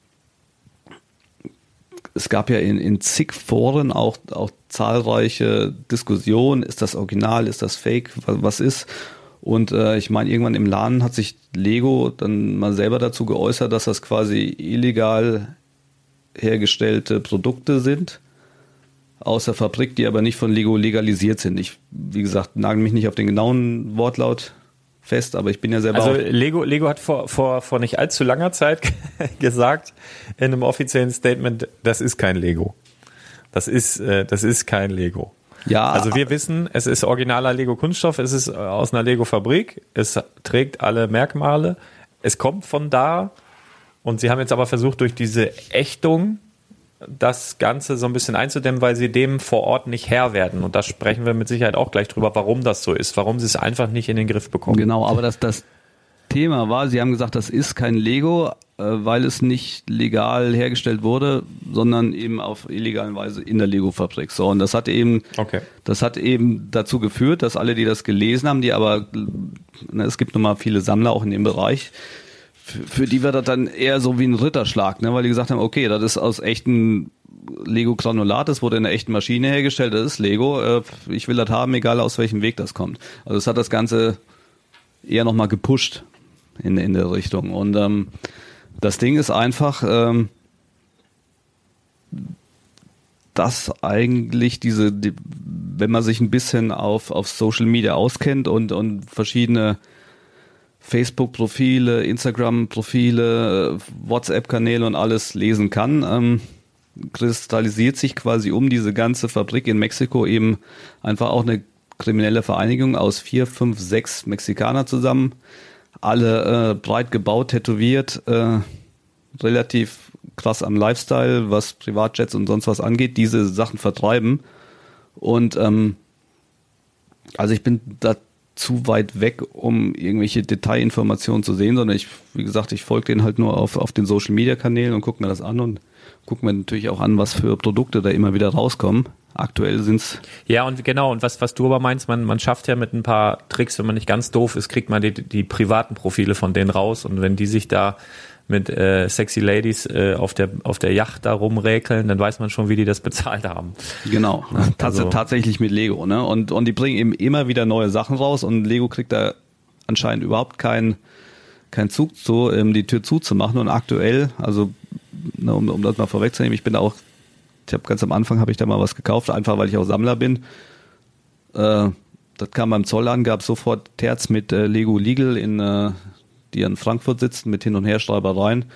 es gab ja in, in zig Foren auch, auch zahlreiche Diskussionen, ist das Original, ist das Fake, was, was ist? Und äh, ich meine, irgendwann im Laden hat sich Lego dann mal selber dazu geäußert, dass das quasi illegal hergestellte Produkte sind aus der Fabrik, die aber nicht von Lego legalisiert sind. Ich, wie gesagt, nagel mich nicht auf den genauen Wortlaut fest, aber ich bin ja selber Also Lego, Lego hat vor, vor, vor nicht allzu langer Zeit gesagt in einem offiziellen Statement, das ist kein Lego. Das ist, äh, das ist kein Lego. Ja, Also wir wissen, es ist originaler Lego Kunststoff, es ist äh, aus einer Lego Fabrik, es trägt alle Merkmale, es kommt von da und sie haben jetzt aber versucht durch diese Ächtung das Ganze so ein bisschen einzudämmen, weil sie dem vor Ort nicht Herr werden. Und da sprechen wir mit Sicherheit auch gleich drüber, warum das so ist, warum sie es einfach nicht in den Griff bekommen. Genau, aber das, das Thema war, Sie haben gesagt, das ist kein Lego, äh, weil es nicht legal hergestellt wurde, sondern eben auf illegalen Weise in der Lego-Fabrik. So, und das hat eben, Okay. das hat eben dazu geführt, dass alle, die das gelesen haben, die aber, na, es gibt nun mal viele Sammler auch in dem Bereich, für, die wird das dann eher so wie ein Ritterschlag, ne? weil die gesagt haben, okay, das ist aus echten Lego-Granulat, das wurde in einer echten Maschine hergestellt, das ist Lego, äh, ich will das haben, egal aus welchem Weg das kommt. Also es hat das Ganze eher nochmal gepusht in, in der Richtung. Und ähm, das Ding ist einfach, ähm, das eigentlich diese, die, wenn man sich ein bisschen auf, auf Social Media auskennt und, und verschiedene Facebook-Profile, Instagram-Profile, WhatsApp-Kanäle und alles lesen kann, ähm, kristallisiert sich quasi um diese ganze Fabrik in Mexiko eben einfach auch eine kriminelle Vereinigung aus vier, fünf, sechs Mexikaner zusammen, alle äh, breit gebaut, tätowiert, äh, relativ krass am Lifestyle, was Privatjets und sonst was angeht, diese Sachen vertreiben. Und ähm, also ich bin da zu weit weg, um irgendwelche Detailinformationen zu sehen, sondern ich, wie gesagt, ich folge denen halt nur auf, auf den Social Media Kanälen und gucke mir das an und gucke mir natürlich auch an, was für Produkte da immer wieder rauskommen. Aktuell sind's. Ja, und genau, und was, was du aber meinst, man, man schafft ja mit ein paar Tricks, wenn man nicht ganz doof ist, kriegt man die, die privaten Profile von denen raus und wenn die sich da mit äh, sexy Ladies äh, auf der auf der Yacht da rumräkeln, dann weiß man schon, wie die das bezahlt haben. Genau, Tats also. tatsächlich mit Lego, ne? Und und die bringen eben immer wieder neue Sachen raus und Lego kriegt da anscheinend überhaupt keinen keinen Zug zu, ähm, die Tür zuzumachen. Und aktuell, also ne, um, um das mal vorwegzunehmen, ich bin da auch, ich habe ganz am Anfang habe ich da mal was gekauft, einfach weil ich auch Sammler bin. Äh, das kam beim Zoll an, gab sofort Terz mit äh, Lego Legal in äh, die in Frankfurt sitzen mit Hin- und Herschreibereien,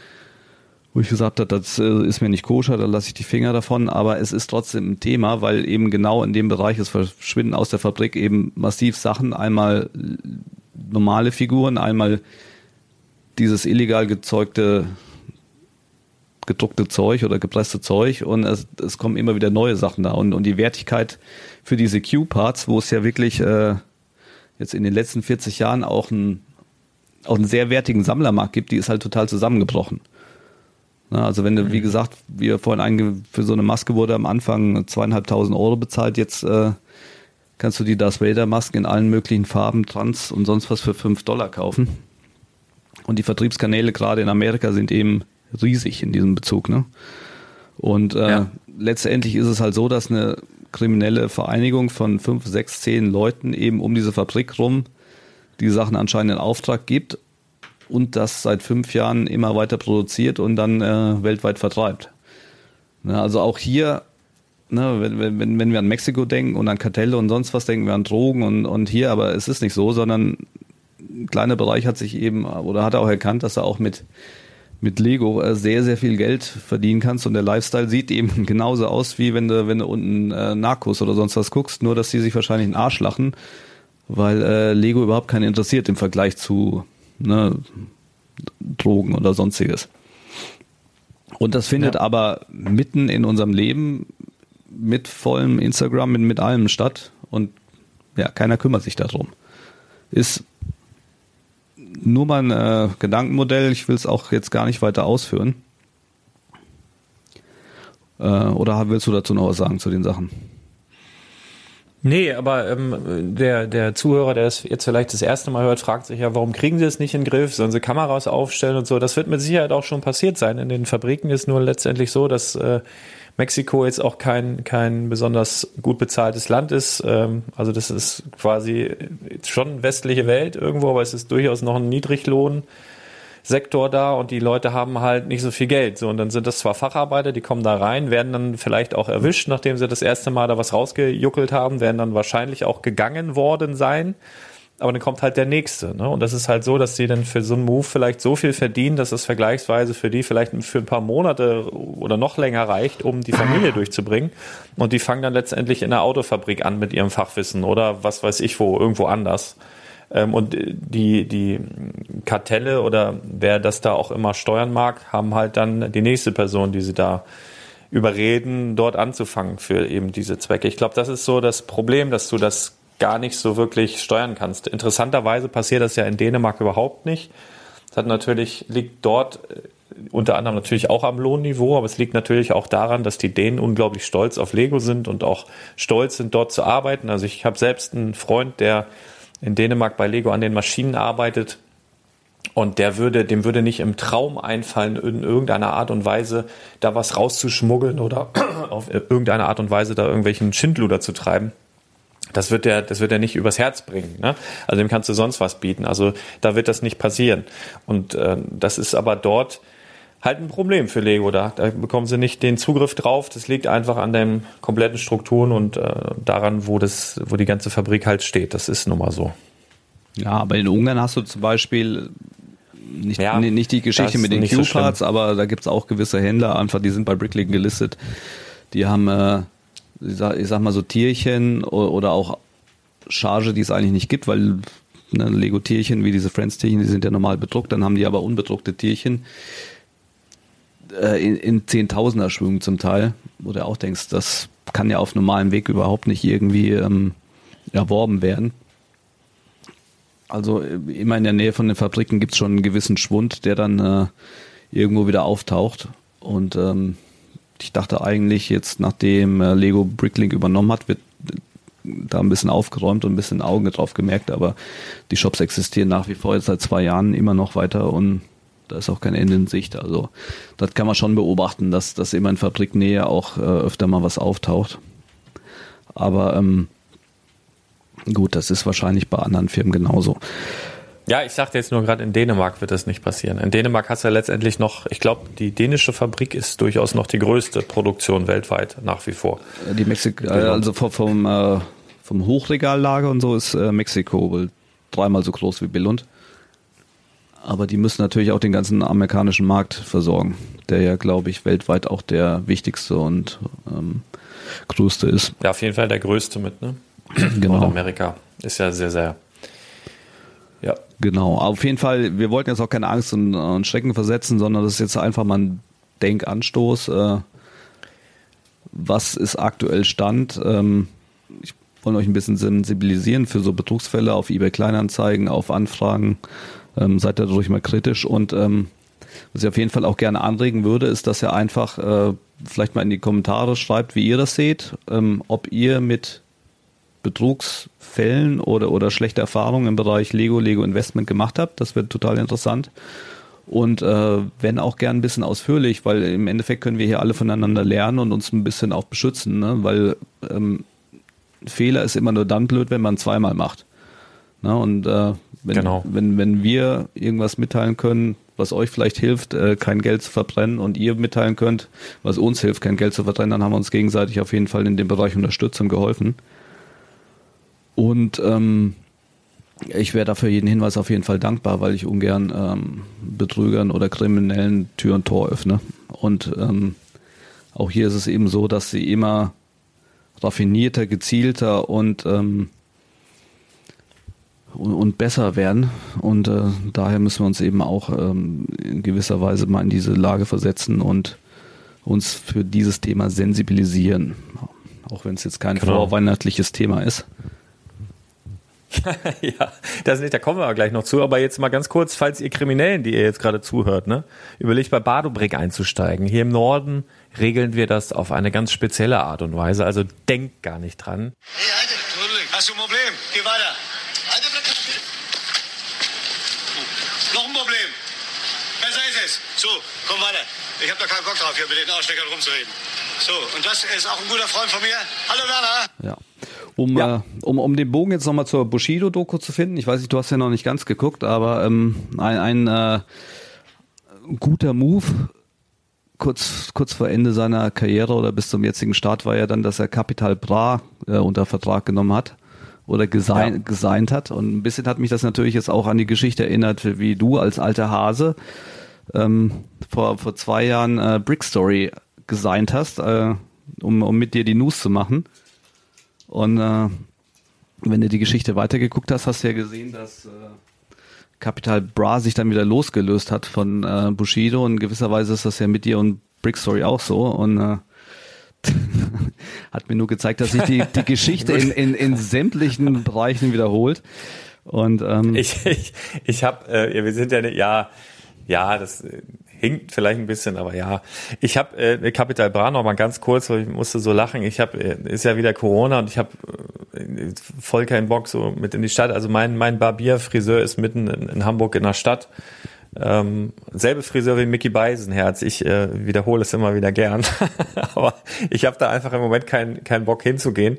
wo ich gesagt habe, das äh, ist mir nicht koscher, da lasse ich die Finger davon, aber es ist trotzdem ein Thema, weil eben genau in dem Bereich es verschwinden aus der Fabrik eben massiv Sachen, einmal normale Figuren, einmal dieses illegal gezeugte gedruckte Zeug oder gepresste Zeug. Und es, es kommen immer wieder neue Sachen da. Und, und die Wertigkeit für diese Q-Parts, wo es ja wirklich äh, jetzt in den letzten 40 Jahren auch ein auch einen sehr wertigen Sammlermarkt gibt, die ist halt total zusammengebrochen. Na, also wenn du, wie mhm. gesagt, wie wir vorhin einge für so eine Maske wurde am Anfang zweieinhalbtausend Euro bezahlt, jetzt äh, kannst du die Darth Vader Maske in allen möglichen Farben, Trans und sonst was für fünf Dollar kaufen. Und die Vertriebskanäle gerade in Amerika sind eben riesig in diesem Bezug. Ne? Und äh, ja. letztendlich ist es halt so, dass eine kriminelle Vereinigung von fünf, sechs, zehn Leuten eben um diese Fabrik rum die Sachen anscheinend in Auftrag gibt und das seit fünf Jahren immer weiter produziert und dann äh, weltweit vertreibt. Ne, also auch hier, ne, wenn, wenn, wenn wir an Mexiko denken und an Kartelle und sonst was, denken wir an Drogen und, und hier, aber es ist nicht so, sondern ein kleiner Bereich hat sich eben oder hat auch erkannt, dass er auch mit mit Lego äh, sehr, sehr viel Geld verdienen kannst und der Lifestyle sieht eben genauso aus, wie wenn du, wenn du unten äh, Narcos oder sonst was guckst, nur dass sie sich wahrscheinlich einen Arsch lachen weil äh, Lego überhaupt keinen interessiert im Vergleich zu ne, Drogen oder sonstiges. Und das findet ja. aber mitten in unserem Leben mit vollem Instagram, mit, mit allem statt und ja, keiner kümmert sich darum. Ist nur mein äh, Gedankenmodell, ich will es auch jetzt gar nicht weiter ausführen. Äh, oder willst du dazu noch was sagen zu den Sachen? Nee, aber ähm, der, der Zuhörer, der es jetzt vielleicht das erste Mal hört, fragt sich ja, warum kriegen sie es nicht in den Griff? Sollen sie Kameras aufstellen und so? Das wird mit Sicherheit auch schon passiert sein. In den Fabriken ist nur letztendlich so, dass äh, Mexiko jetzt auch kein, kein besonders gut bezahltes Land ist. Ähm, also das ist quasi schon westliche Welt irgendwo, aber es ist durchaus noch ein Niedriglohn. Sektor da und die Leute haben halt nicht so viel Geld. So, und dann sind das zwar Facharbeiter, die kommen da rein, werden dann vielleicht auch erwischt, nachdem sie das erste Mal da was rausgejuckelt haben, werden dann wahrscheinlich auch gegangen worden sein. Aber dann kommt halt der nächste. Ne? Und das ist halt so, dass sie dann für so einen Move vielleicht so viel verdienen, dass es vergleichsweise für die vielleicht für ein paar Monate oder noch länger reicht, um die Familie durchzubringen. Und die fangen dann letztendlich in der Autofabrik an mit ihrem Fachwissen oder was weiß ich wo, irgendwo anders. Ähm, und die, die Kartelle oder wer das da auch immer steuern mag, haben halt dann die nächste Person, die sie da überreden, dort anzufangen für eben diese Zwecke. Ich glaube, das ist so das Problem, dass du das gar nicht so wirklich steuern kannst. Interessanterweise passiert das ja in Dänemark überhaupt nicht. Das hat natürlich, liegt dort äh, unter anderem natürlich auch am Lohnniveau, aber es liegt natürlich auch daran, dass die Dänen unglaublich stolz auf Lego sind und auch stolz sind, dort zu arbeiten. Also ich habe selbst einen Freund, der in Dänemark bei Lego an den Maschinen arbeitet. Und der würde, dem würde nicht im Traum einfallen, in irgendeiner Art und Weise da was rauszuschmuggeln oder auf irgendeine Art und Weise da irgendwelchen Schindluder zu treiben. Das wird der, das wird er nicht übers Herz bringen. Ne? Also dem kannst du sonst was bieten. Also da wird das nicht passieren. Und äh, das ist aber dort halt ein Problem für Lego. Da, da bekommen sie nicht den Zugriff drauf. Das liegt einfach an den kompletten Strukturen und äh, daran, wo das, wo die ganze Fabrik halt steht. Das ist nun mal so. Ja, aber in Ungarn hast du zum Beispiel nicht, Ja, nicht die Geschichte mit den nicht so Q-Parts, aber da gibt's auch gewisse Händler, einfach die sind bei Bricklink gelistet. Die haben, äh, ich, sag, ich sag mal so Tierchen oder auch Charge, die es eigentlich nicht gibt, weil ne, Lego-Tierchen wie diese Friends-Tierchen, die sind ja normal bedruckt, dann haben die aber unbedruckte Tierchen äh, in, in Zehntausender Schwüngen zum Teil, wo du auch denkst, das kann ja auf normalem Weg überhaupt nicht irgendwie ähm, erworben werden. Also äh, immer in der Nähe von den Fabriken gibt's schon einen gewissen Schwund, der dann äh, irgendwo wieder auftaucht. Und ähm, ich dachte eigentlich jetzt, nachdem äh, Lego Bricklink übernommen hat, wird äh, da ein bisschen aufgeräumt und ein bisschen Augen drauf gemerkt, aber die Shops existieren nach wie vor jetzt seit zwei Jahren immer noch weiter und da ist auch kein Ende in Sicht. Also das kann man schon beobachten, dass, dass immer in Fabriknähe auch äh, öfter mal was auftaucht. Aber ähm, gut, das ist wahrscheinlich bei anderen Firmen genauso. Ja, ich sagte jetzt nur gerade, in Dänemark wird das nicht passieren. In Dänemark hast du ja letztendlich noch, ich glaube, die dänische Fabrik ist durchaus noch die größte Produktion weltweit, nach wie vor. Die Mexik äh, Genau. also vom, vom, äh, vom Hochregallager und so ist äh, Mexiko wohl dreimal so groß wie Billund. Aber die müssen natürlich auch den ganzen amerikanischen Markt versorgen, der ja, glaube ich, weltweit auch der wichtigste und ähm, größte ist. Ja, auf jeden Fall der größte mit, ne? Genau. Nordamerika ist ja sehr, sehr. Ja, Genau, auf jeden Fall, wir wollten jetzt auch keine Angst und, und Schrecken versetzen, sondern das ist jetzt einfach mal ein Denkanstoß. Äh, was ist aktuell Stand? Ähm, ich wollte euch ein bisschen sensibilisieren für so Betrugsfälle auf eBay Kleinanzeigen, auf Anfragen. Ähm, seid da durch mal kritisch und ähm, was ich auf jeden Fall auch gerne anregen würde, ist, dass ihr einfach äh, vielleicht mal in die Kommentare schreibt, wie ihr das seht, ähm, ob ihr mit Betrugsfällen oder, oder schlechte Erfahrungen im Bereich Lego, Lego Investment gemacht habt. Das wird total interessant. Und äh, wenn auch gern ein bisschen ausführlich, weil im Endeffekt können wir hier alle voneinander lernen und uns ein bisschen auch beschützen, ne? weil ähm, Fehler ist immer nur dann blöd, wenn man zweimal macht. Ne? Und äh, wenn, Genau. wenn, wenn wir irgendwas mitteilen können, was euch vielleicht hilft, äh, kein Geld zu verbrennen und ihr mitteilen könnt, was uns hilft, kein Geld zu verbrennen, dann haben wir uns gegenseitig auf jeden Fall in dem Bereich unterstützt und geholfen. Und ähm, ich wäre dafür jeden Hinweis auf jeden Fall dankbar, weil ich ungern ähm, Betrügern oder Kriminellen Tür und Tor öffne. Und ähm, auch hier ist es eben so, dass sie immer raffinierter, gezielter und ähm, und, besser werden. Und äh, daher müssen wir uns eben auch ähm, in gewisser Weise mal in diese Lage versetzen und uns für dieses Thema sensibilisieren. Auch wenn es jetzt kein Genau. vorweihnachtliches Thema ist. ja, das nicht, da kommen wir aber gleich noch zu. Aber jetzt mal ganz kurz, falls ihr Kriminellen, die ihr jetzt gerade zuhört, ne, überlegt bei Badobrick einzusteigen. Hier im Norden regeln wir das auf eine ganz spezielle Art und Weise. Also denkt gar nicht dran. Hey, Alte, hast du ein Problem? Geh weiter. Alte, bleib da stehen. Noch ein Problem. Besser ist es. So, komm weiter. Ich habe da keinen Bock drauf, hier mit den Aussteckern rumzureden. So, und das ist auch ein guter Freund von mir. Hallo Werner. Ja. Um, Ja. Äh, um, um den Bogen jetzt nochmal zur Bushido-Doku zu finden, ich weiß nicht, du hast ja noch nicht ganz geguckt, aber ähm, ein, ein äh, guter Move kurz, kurz vor Ende seiner Karriere oder bis zum jetzigen Start war ja dann, dass er Capital Bra äh, unter Vertrag genommen hat oder gesign, Ja. gesigned hat. Und ein bisschen hat mich das natürlich jetzt auch an die Geschichte erinnert, wie du als alter Hase ähm, vor, vor zwei Jahren äh, Brick Story gesigned hast, äh, um, um mit dir die News zu machen. Und äh, wenn du die Geschichte weitergeguckt hast, hast du ja gesehen, dass äh, Capital Bra sich dann wieder losgelöst hat von äh, Bushido und in gewisser Weise ist das ja mit dir und Brick Story auch so und äh, hat mir nur gezeigt, dass sich die, die Geschichte in, in, in sämtlichen Bereichen wiederholt. Und ähm, Ich, ich, ich habe, äh, wir sind ja, ja, ja, das äh, hinkt vielleicht ein bisschen, aber ja. Ich habe äh, Capital Bra noch mal ganz kurz, weil ich musste so lachen. Ich habe, äh, ist ja wieder Corona und ich habe äh, voll keinen Bock so mit in die Stadt. Also mein mein Barbier Friseur ist mitten in, in Hamburg in der Stadt. Ähm, selbe Friseur wie Mickey Beisenherz. Ich äh, wiederhole es immer wieder gern, aber ich habe da einfach im Moment keinen keinen Bock hinzugehen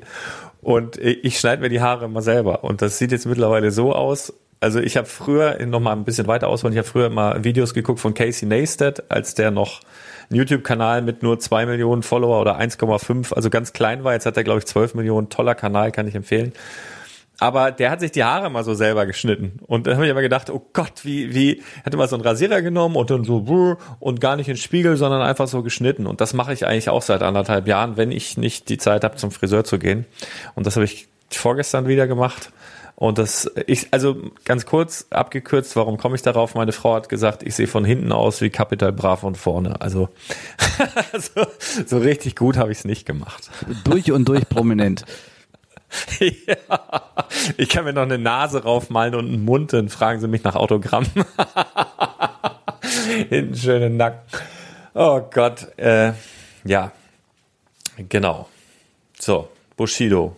und ich, ich schneide mir die Haare immer selber und das sieht jetzt mittlerweile so aus, Also ich habe früher, noch mal ein bisschen weiter ausholen, ich habe früher mal Videos geguckt von Casey Neistat, als der noch ein YouTube-Kanal mit nur zwei Millionen Follower oder 1,5, also ganz klein war. Jetzt hat er, glaube ich, 12 Millionen. Toller Kanal, kann ich empfehlen. Aber der hat sich die Haare mal so selber geschnitten. Und dann habe ich immer gedacht, oh Gott, wie, wie, hat immer so einen Rasierer genommen und dann so und gar nicht in Spiegel, sondern einfach so geschnitten. Und das mache ich eigentlich auch seit anderthalb Jahren, wenn ich nicht die Zeit habe, zum Friseur zu gehen. Und das habe ich vorgestern wieder gemacht. Und das, ich, also ganz kurz abgekürzt, warum komme ich darauf? Meine Frau hat gesagt, ich sehe von hinten aus wie Capital Bra von vorne. Also so, so richtig gut habe ich es nicht gemacht. Durch und durch prominent. ja, ich kann mir noch eine Nase raufmalen und einen Mund, dann fragen sie mich nach Autogramm. Hinten schönen Nacken. Oh Gott, äh, ja, genau. So, Bushido.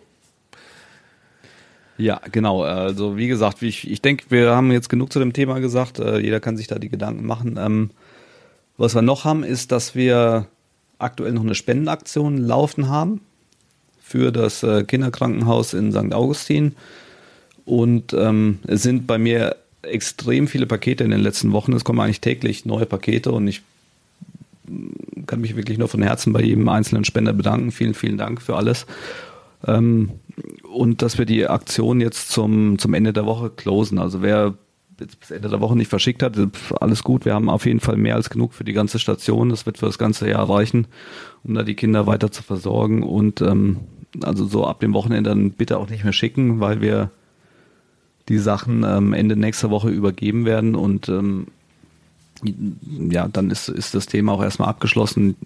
Ja, genau. Also wie gesagt, ich, ich denke, wir haben jetzt genug zu dem Thema gesagt. Äh, jeder kann sich da die Gedanken machen. Ähm, was wir noch haben, ist, dass wir aktuell noch eine Spendenaktion laufen haben für das äh, Kinderkrankenhaus in St. Augustin. Und ähm, es sind bei mir extrem viele Pakete in den letzten Wochen. Es kommen eigentlich täglich neue Pakete und ich kann mich wirklich nur von Herzen bei jedem einzelnen Spender bedanken. Vielen, vielen Dank für alles. Ähm, und dass wir die Aktion jetzt zum, zum Ende der Woche closen. Also wer bis Ende der Woche nicht verschickt hat, alles gut. Wir haben auf jeden Fall mehr als genug für die ganze Station. Das wird für das ganze Jahr reichen, um da die Kinder weiter zu versorgen. Und ähm, also so ab dem Wochenende dann bitte auch nicht mehr schicken, weil wir die Sachen ähm, Ende nächster Woche übergeben werden und ähm, ja, dann ist, ist das Thema auch erstmal abgeschlossen.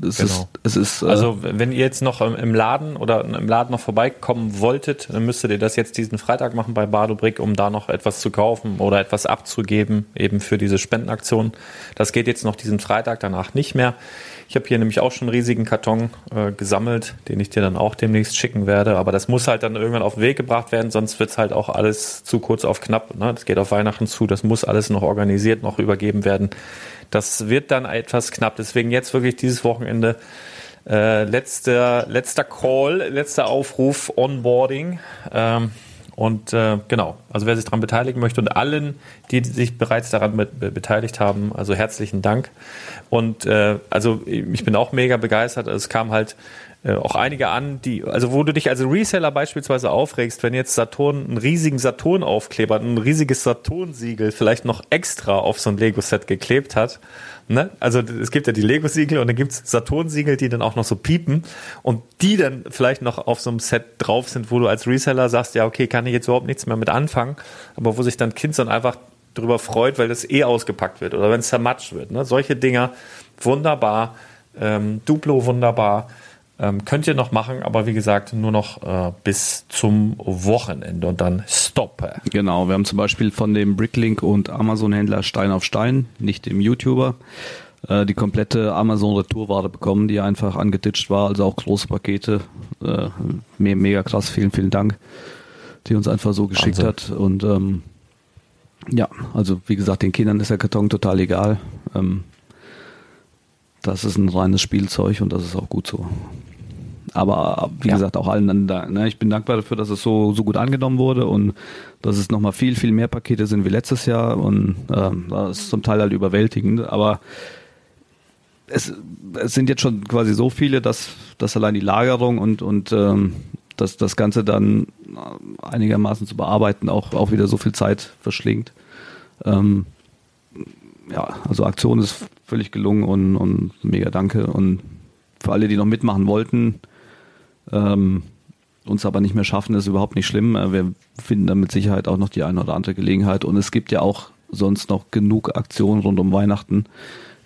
Es genau. ist, es ist, äh also wenn ihr jetzt noch im Laden oder im Laden noch vorbeikommen wolltet, dann müsstet ihr das jetzt diesen Freitag machen bei Badobrick, um da noch etwas zu kaufen oder etwas abzugeben, eben für diese Spendenaktion. Das geht jetzt noch diesen Freitag, danach nicht mehr. Ich habe hier nämlich auch schon einen riesigen Karton äh, gesammelt, den ich dir dann auch demnächst schicken werde. Aber das muss halt dann irgendwann auf den Weg gebracht werden, sonst wird's halt auch alles zu kurz auf knapp. Ne? Das geht auf Weihnachten zu, das muss alles noch organisiert, noch übergeben werden. Das wird dann etwas knapp. Deswegen jetzt wirklich dieses Wochenende äh, letzter, letzter Call, letzter Aufruf, Onboarding. Ähm, und äh, genau, also wer sich daran beteiligen möchte und allen, die sich bereits daran be beteiligt haben, also herzlichen Dank. Und äh, also ich bin auch mega begeistert. Es kam halt äh, auch einige an, die, also wo du dich als Reseller beispielsweise aufregst, wenn jetzt Saturn einen riesigen Saturn-Aufkleber, ein riesiges Saturn-Siegel vielleicht noch extra auf so ein Lego-Set geklebt hat. Ne? Also es gibt ja die Lego-Siegel und dann gibt's Saturn-Siegel, die dann auch noch so piepen und die dann vielleicht noch auf so einem Set drauf sind, wo du als Reseller sagst, ja, okay, kann ich jetzt überhaupt nichts mehr mit anfangen, aber wo sich dann Kind dann einfach drüber freut, weil das eh ausgepackt wird oder wenn es zermatscht wird. Ne? Solche Dinger, wunderbar. Ähm, Duplo wunderbar. Ähm, könnt ihr noch machen, aber wie gesagt, nur noch äh, bis zum Wochenende und dann stoppe. Genau, wir haben zum Beispiel von dem Bricklink und Amazon-Händler Stein auf Stein, nicht dem YouTuber, äh, die komplette Amazon-Retourware bekommen, die einfach angetitscht war, also auch große Pakete. Äh, mega krass, vielen, vielen Dank, die uns einfach so geschickt Wahnsinn. hat. Und ähm, ja, also wie gesagt, den Kindern ist der Karton total egal. Ähm, das ist ein reines Spielzeug und das ist auch gut so. Aber wie ja. gesagt, auch allen dann, ne, ich bin dankbar dafür, dass es so, so gut angenommen wurde und dass es nochmal viel, viel mehr Pakete sind wie letztes Jahr und ähm, das ist zum Teil halt überwältigend, aber es, es sind jetzt schon quasi so viele, dass, dass allein die Lagerung und, und ähm, dass das Ganze dann einigermaßen zu bearbeiten auch, auch wieder so viel Zeit verschlingt. Ähm, ja, also Aktion ist völlig gelungen und, und mega danke. Und für alle, die noch mitmachen wollten, ähm, uns aber nicht mehr schaffen, ist überhaupt nicht schlimm. Äh, wir finden da mit Sicherheit auch noch die eine oder andere Gelegenheit. Und es gibt ja auch sonst noch genug Aktionen rund um Weihnachten,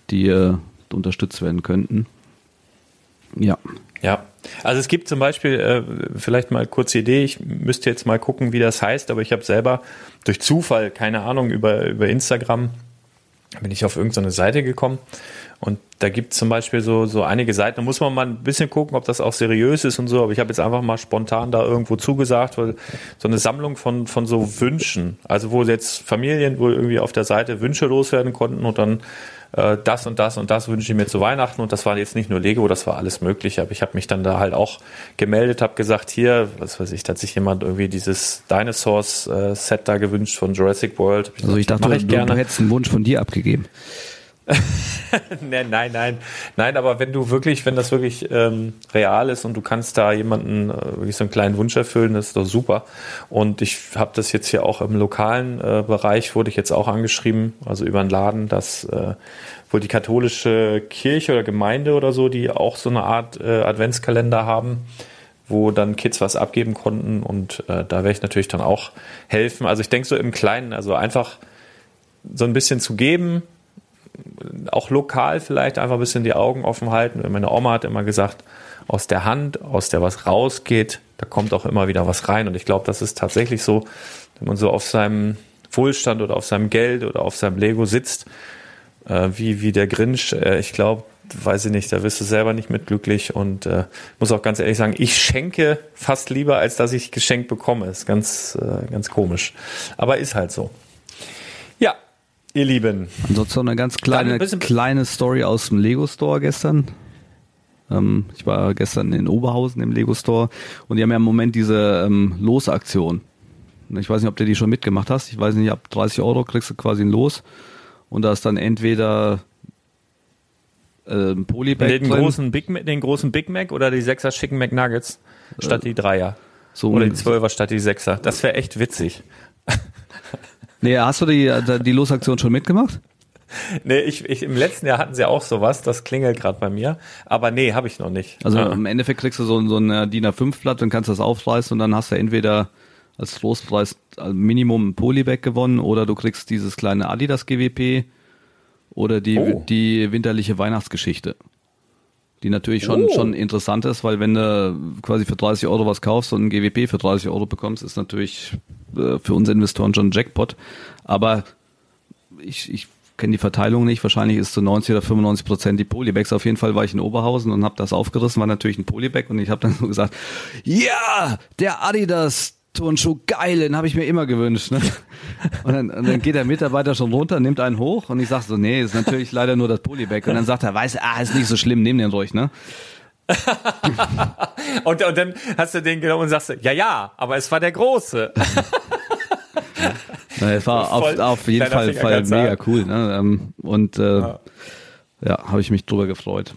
die äh, unterstützt werden könnten. Ja. Ja, also es gibt zum Beispiel, äh, vielleicht mal kurze Idee, ich müsste jetzt mal gucken, wie das heißt, aber ich habe selber durch Zufall, keine Ahnung, über, über Instagram bin ich auf irgendeine Seite gekommen Und da gibt es zum Beispiel so, so einige Seiten, da muss man mal ein bisschen gucken, ob das auch seriös ist und so. Aber ich habe jetzt einfach mal spontan da irgendwo zugesagt, weil so eine Sammlung von, von so Wünschen, also wo jetzt Familien wohl irgendwie auf der Seite Wünsche loswerden konnten und dann äh, das und das und das wünsche ich mir zu Weihnachten. Und das war jetzt nicht nur Lego, das war alles Mögliche. Aber ich habe mich dann da halt auch gemeldet, habe gesagt, hier, was weiß ich, da hat sich jemand irgendwie dieses Dinosaurs-Set da gewünscht von Jurassic World. Also ich dachte, mach du, du hättest einen Wunsch von dir abgegeben. nein, nein, nein, nein, aber wenn du wirklich, wenn das wirklich ähm, real ist und du kannst da jemanden äh, wirklich so einen kleinen Wunsch erfüllen, das ist doch super. Und ich habe das jetzt hier auch im lokalen äh, Bereich, wurde ich jetzt auch angeschrieben, also über einen Laden, dass äh, wohl die katholische Kirche oder Gemeinde oder so, die auch so eine Art äh, Adventskalender haben, wo dann Kids was abgeben konnten und äh, da werde ich natürlich dann auch helfen. Also ich denke so im Kleinen, also einfach so ein bisschen zu geben, auch lokal vielleicht einfach ein bisschen die Augen offen halten. Meine Oma hat immer gesagt, aus der Hand, aus der was rausgeht, da kommt auch immer wieder was rein. Und ich glaube, das ist tatsächlich so, wenn man so auf seinem Wohlstand oder auf seinem Geld oder auf seinem Lego sitzt, äh, wie, wie der Grinch, äh, ich glaube, weiß ich nicht, da wirst du selber nicht mit glücklich und äh, muss auch ganz ehrlich sagen, ich schenke fast lieber, als dass ich geschenkt bekomme. Ist ganz, äh, ganz komisch. Aber ist halt so. Ja, ihr Lieben. Ansonsten noch eine ganz kleine, Kleine- Story aus dem Lego Store gestern. Ähm, ich war gestern in Oberhausen im Lego Store und die haben ja im Moment diese ähm, Losaktion. Ich weiß nicht, ob du die schon mitgemacht hast. Ich weiß nicht, ab 30 Euro kriegst du quasi ein Los und da ist dann entweder äh, ein Polybag Den drin, großen, Big Mac, den großen Big Mac oder die Sechser Chicken McNuggets statt die Dreier. so Oder die Zwölfer statt die Sechser. Das wäre echt witzig. Nee, hast du die, die Losaktion schon mitgemacht? Nee, ich, ich, im letzten Jahr hatten sie auch sowas, das klingelt gerade bei mir. Aber nee, habe ich noch nicht. Also Ah. im Endeffekt kriegst du so, ein- so ein äh, DIN A5-Blatt und kannst das aufreißen und dann hast du entweder als Lospreis äh, Minimum ein Polybag gewonnen oder du kriegst dieses kleine Adidas GWP oder die, Oh. die winterliche Weihnachtsgeschichte. Die natürlich schon, Oh. schon interessant ist, weil wenn du quasi für 30 Euro was kaufst und ein GWP für 30 Euro bekommst, ist natürlich äh, für uns Investoren schon ein Jackpot. Aber ich, ich kenne die Verteilung nicht. Wahrscheinlich ist zu 90 oder 95 Prozent die Polybags. Auf jeden Fall war ich in Oberhausen und habe das aufgerissen. War natürlich ein Polybag und ich habe dann so gesagt, ja, der Adidas Turnschuh, geil, den habe ich mir immer gewünscht. Ne? Und, dann, und dann geht der Mitarbeiter schon runter, nimmt einen hoch und ich sag so, nee, ist natürlich leider nur das Polybag. Und dann sagt er, weiß, ah, ist nicht so schlimm, nimm den ruhig, ne? Und, und dann hast du den genommen und sagst, ja, ja, aber es war der große. Na, Es war auf, auf jeden Fall, Fall mega cool. Ne? Ähm, Und äh, ja, habe ich mich drüber gefreut.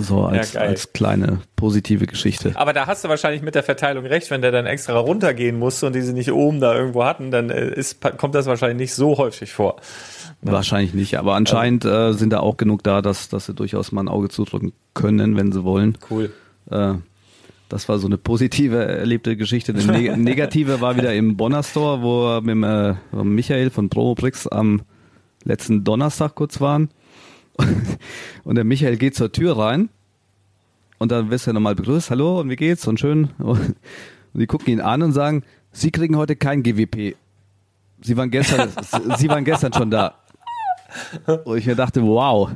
So als, geil. als kleine positive Geschichte. Aber da hast du wahrscheinlich mit der Verteilung recht, wenn der dann extra runtergehen musste und die sie nicht oben da irgendwo hatten, dann äh, ist, kommt das wahrscheinlich nicht so häufig vor. Wahrscheinlich nicht, aber anscheinend äh, sind da auch genug da, dass, dass sie durchaus mal ein Auge zudrücken können, wenn sie wollen. Cool. Äh, das war so eine positive erlebte Geschichte. Eine neg negative war wieder im Bonner Store, wo wir mit dem, äh, Michael von Promobrix am letzten Donnerstag kurz waren. Und der Michael geht zur Tür rein und dann wirst du ja nochmal begrüßt. Hallo und wie geht's? Und schön. Und die gucken ihn an und sagen, Sie kriegen heute kein GWP. Sie waren gestern, Sie waren gestern schon da. Und ich mir dachte, wow.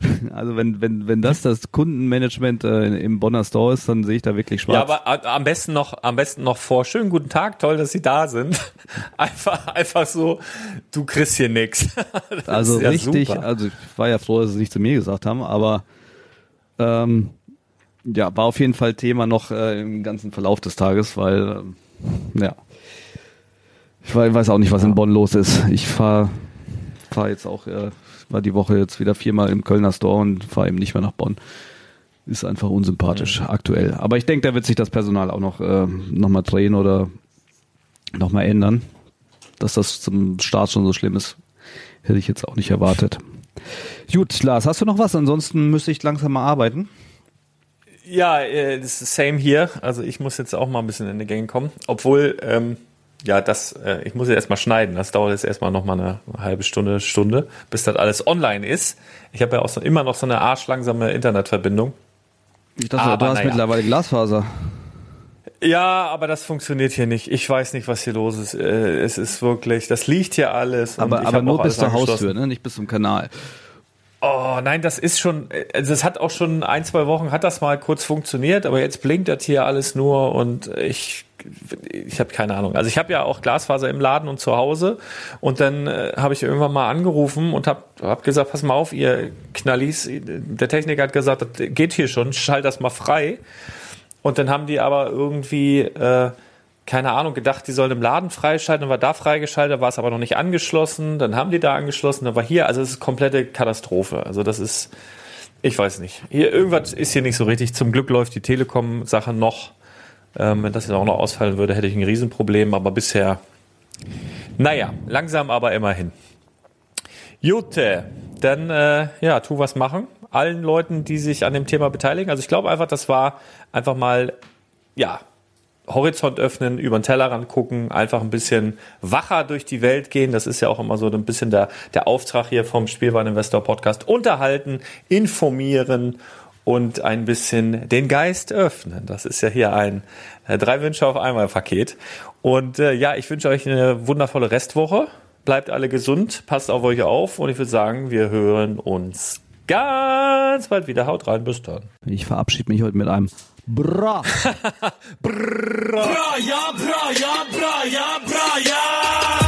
Also wenn, wenn, wenn das das Kundenmanagement äh, im Bonner Store ist, dann sehe ich da wirklich schwarz. Ja, aber a- am besten noch, am besten noch vor. Schönen guten Tag, toll, dass Sie da sind. Einfach, einfach so, du kriegst hier nix. Das also ja richtig, super. also ich war ja froh, dass sie es nicht zu mir gesagt haben, aber ähm, ja, war auf jeden Fall Thema noch äh, im ganzen Verlauf des Tages, weil ähm, ja, ich wei- weiß auch nicht, was in Bonn los ist. Ich fahre fahr jetzt auch, äh, war die Woche jetzt wieder viermal im Kölner Store und fahre eben nicht mehr nach Bonn. Ist einfach unsympathisch aktuell. Aber ich denke, da wird sich das Personal auch noch, äh, noch mal drehen oder noch mal ändern. Dass das zum Start schon so schlimm ist, hätte ich jetzt auch nicht erwartet. Gut, Lars, hast du noch was? Ansonsten müsste ich langsam mal arbeiten. Ja, äh, das ist same hier. Also ich muss jetzt auch mal ein bisschen in die Gänge kommen. Obwohl, ähm, ja, das, äh, ich muss jetzt erstmal schneiden. Das dauert jetzt erstmal noch mal eine halbe Stunde, Stunde, bis das alles online ist. Ich habe ja auch so, immer noch so eine arschlangsame Internetverbindung. Ich dachte, Aber du hast naja. mittlerweile Glasfaser. Ja, aber das funktioniert hier nicht. Ich weiß nicht, was hier los ist. Äh, Es ist wirklich, das liegt hier alles. Aber, aber nur bis zur. Haustür, ne? nicht bis zum Kanal. Oh nein, das ist schon, also es hat auch schon ein, zwei Wochen hat das mal kurz funktioniert, aber jetzt blinkt das hier alles nur und ich ich habe keine Ahnung. Also ich habe ja auch Glasfaser im Laden und zu Hause und dann äh, habe ich irgendwann mal angerufen und habe hab gesagt, pass mal auf, ihr Knallis, der Techniker hat gesagt, das geht hier schon, schalt das mal frei. Und dann haben die aber irgendwie äh, keine Ahnung, gedacht, die sollen im Laden freischalten, dann war da freigeschaltet, war es aber noch nicht angeschlossen, dann haben die da angeschlossen, dann war hier, also es ist komplette Katastrophe. Also das ist, ich weiß nicht. Hier, irgendwas ist hier nicht so richtig. Zum Glück läuft die Telekom-Sache noch. Ähm, wenn das jetzt auch noch ausfallen würde, hätte ich ein Riesenproblem, aber bisher, naja, langsam aber immerhin. Jute, dann, äh, ja, tu was machen. Allen Leuten, die sich an dem Thema beteiligen. Also ich glaube einfach, das war einfach mal, ja, Horizont öffnen, über den Tellerrand gucken, einfach ein bisschen wacher durch die Welt gehen. Das ist ja auch immer so ein bisschen der, der Auftrag hier vom Spielwareninvestor Podcast. Unterhalten, informieren und ein bisschen den Geist öffnen. Das ist ja hier ein äh, drei Wünsche auf einmal Paket. Und äh, ja, ich wünsche euch eine wundervolle Restwoche. Bleibt alle gesund, passt auf euch auf und ich würde sagen, wir hören uns ganz bald wieder. Haut rein, bis dann. Ich verabschiede mich heute mit einem Bra. bra. Bra, ja, bra, ja, bra, ja, bra, ja.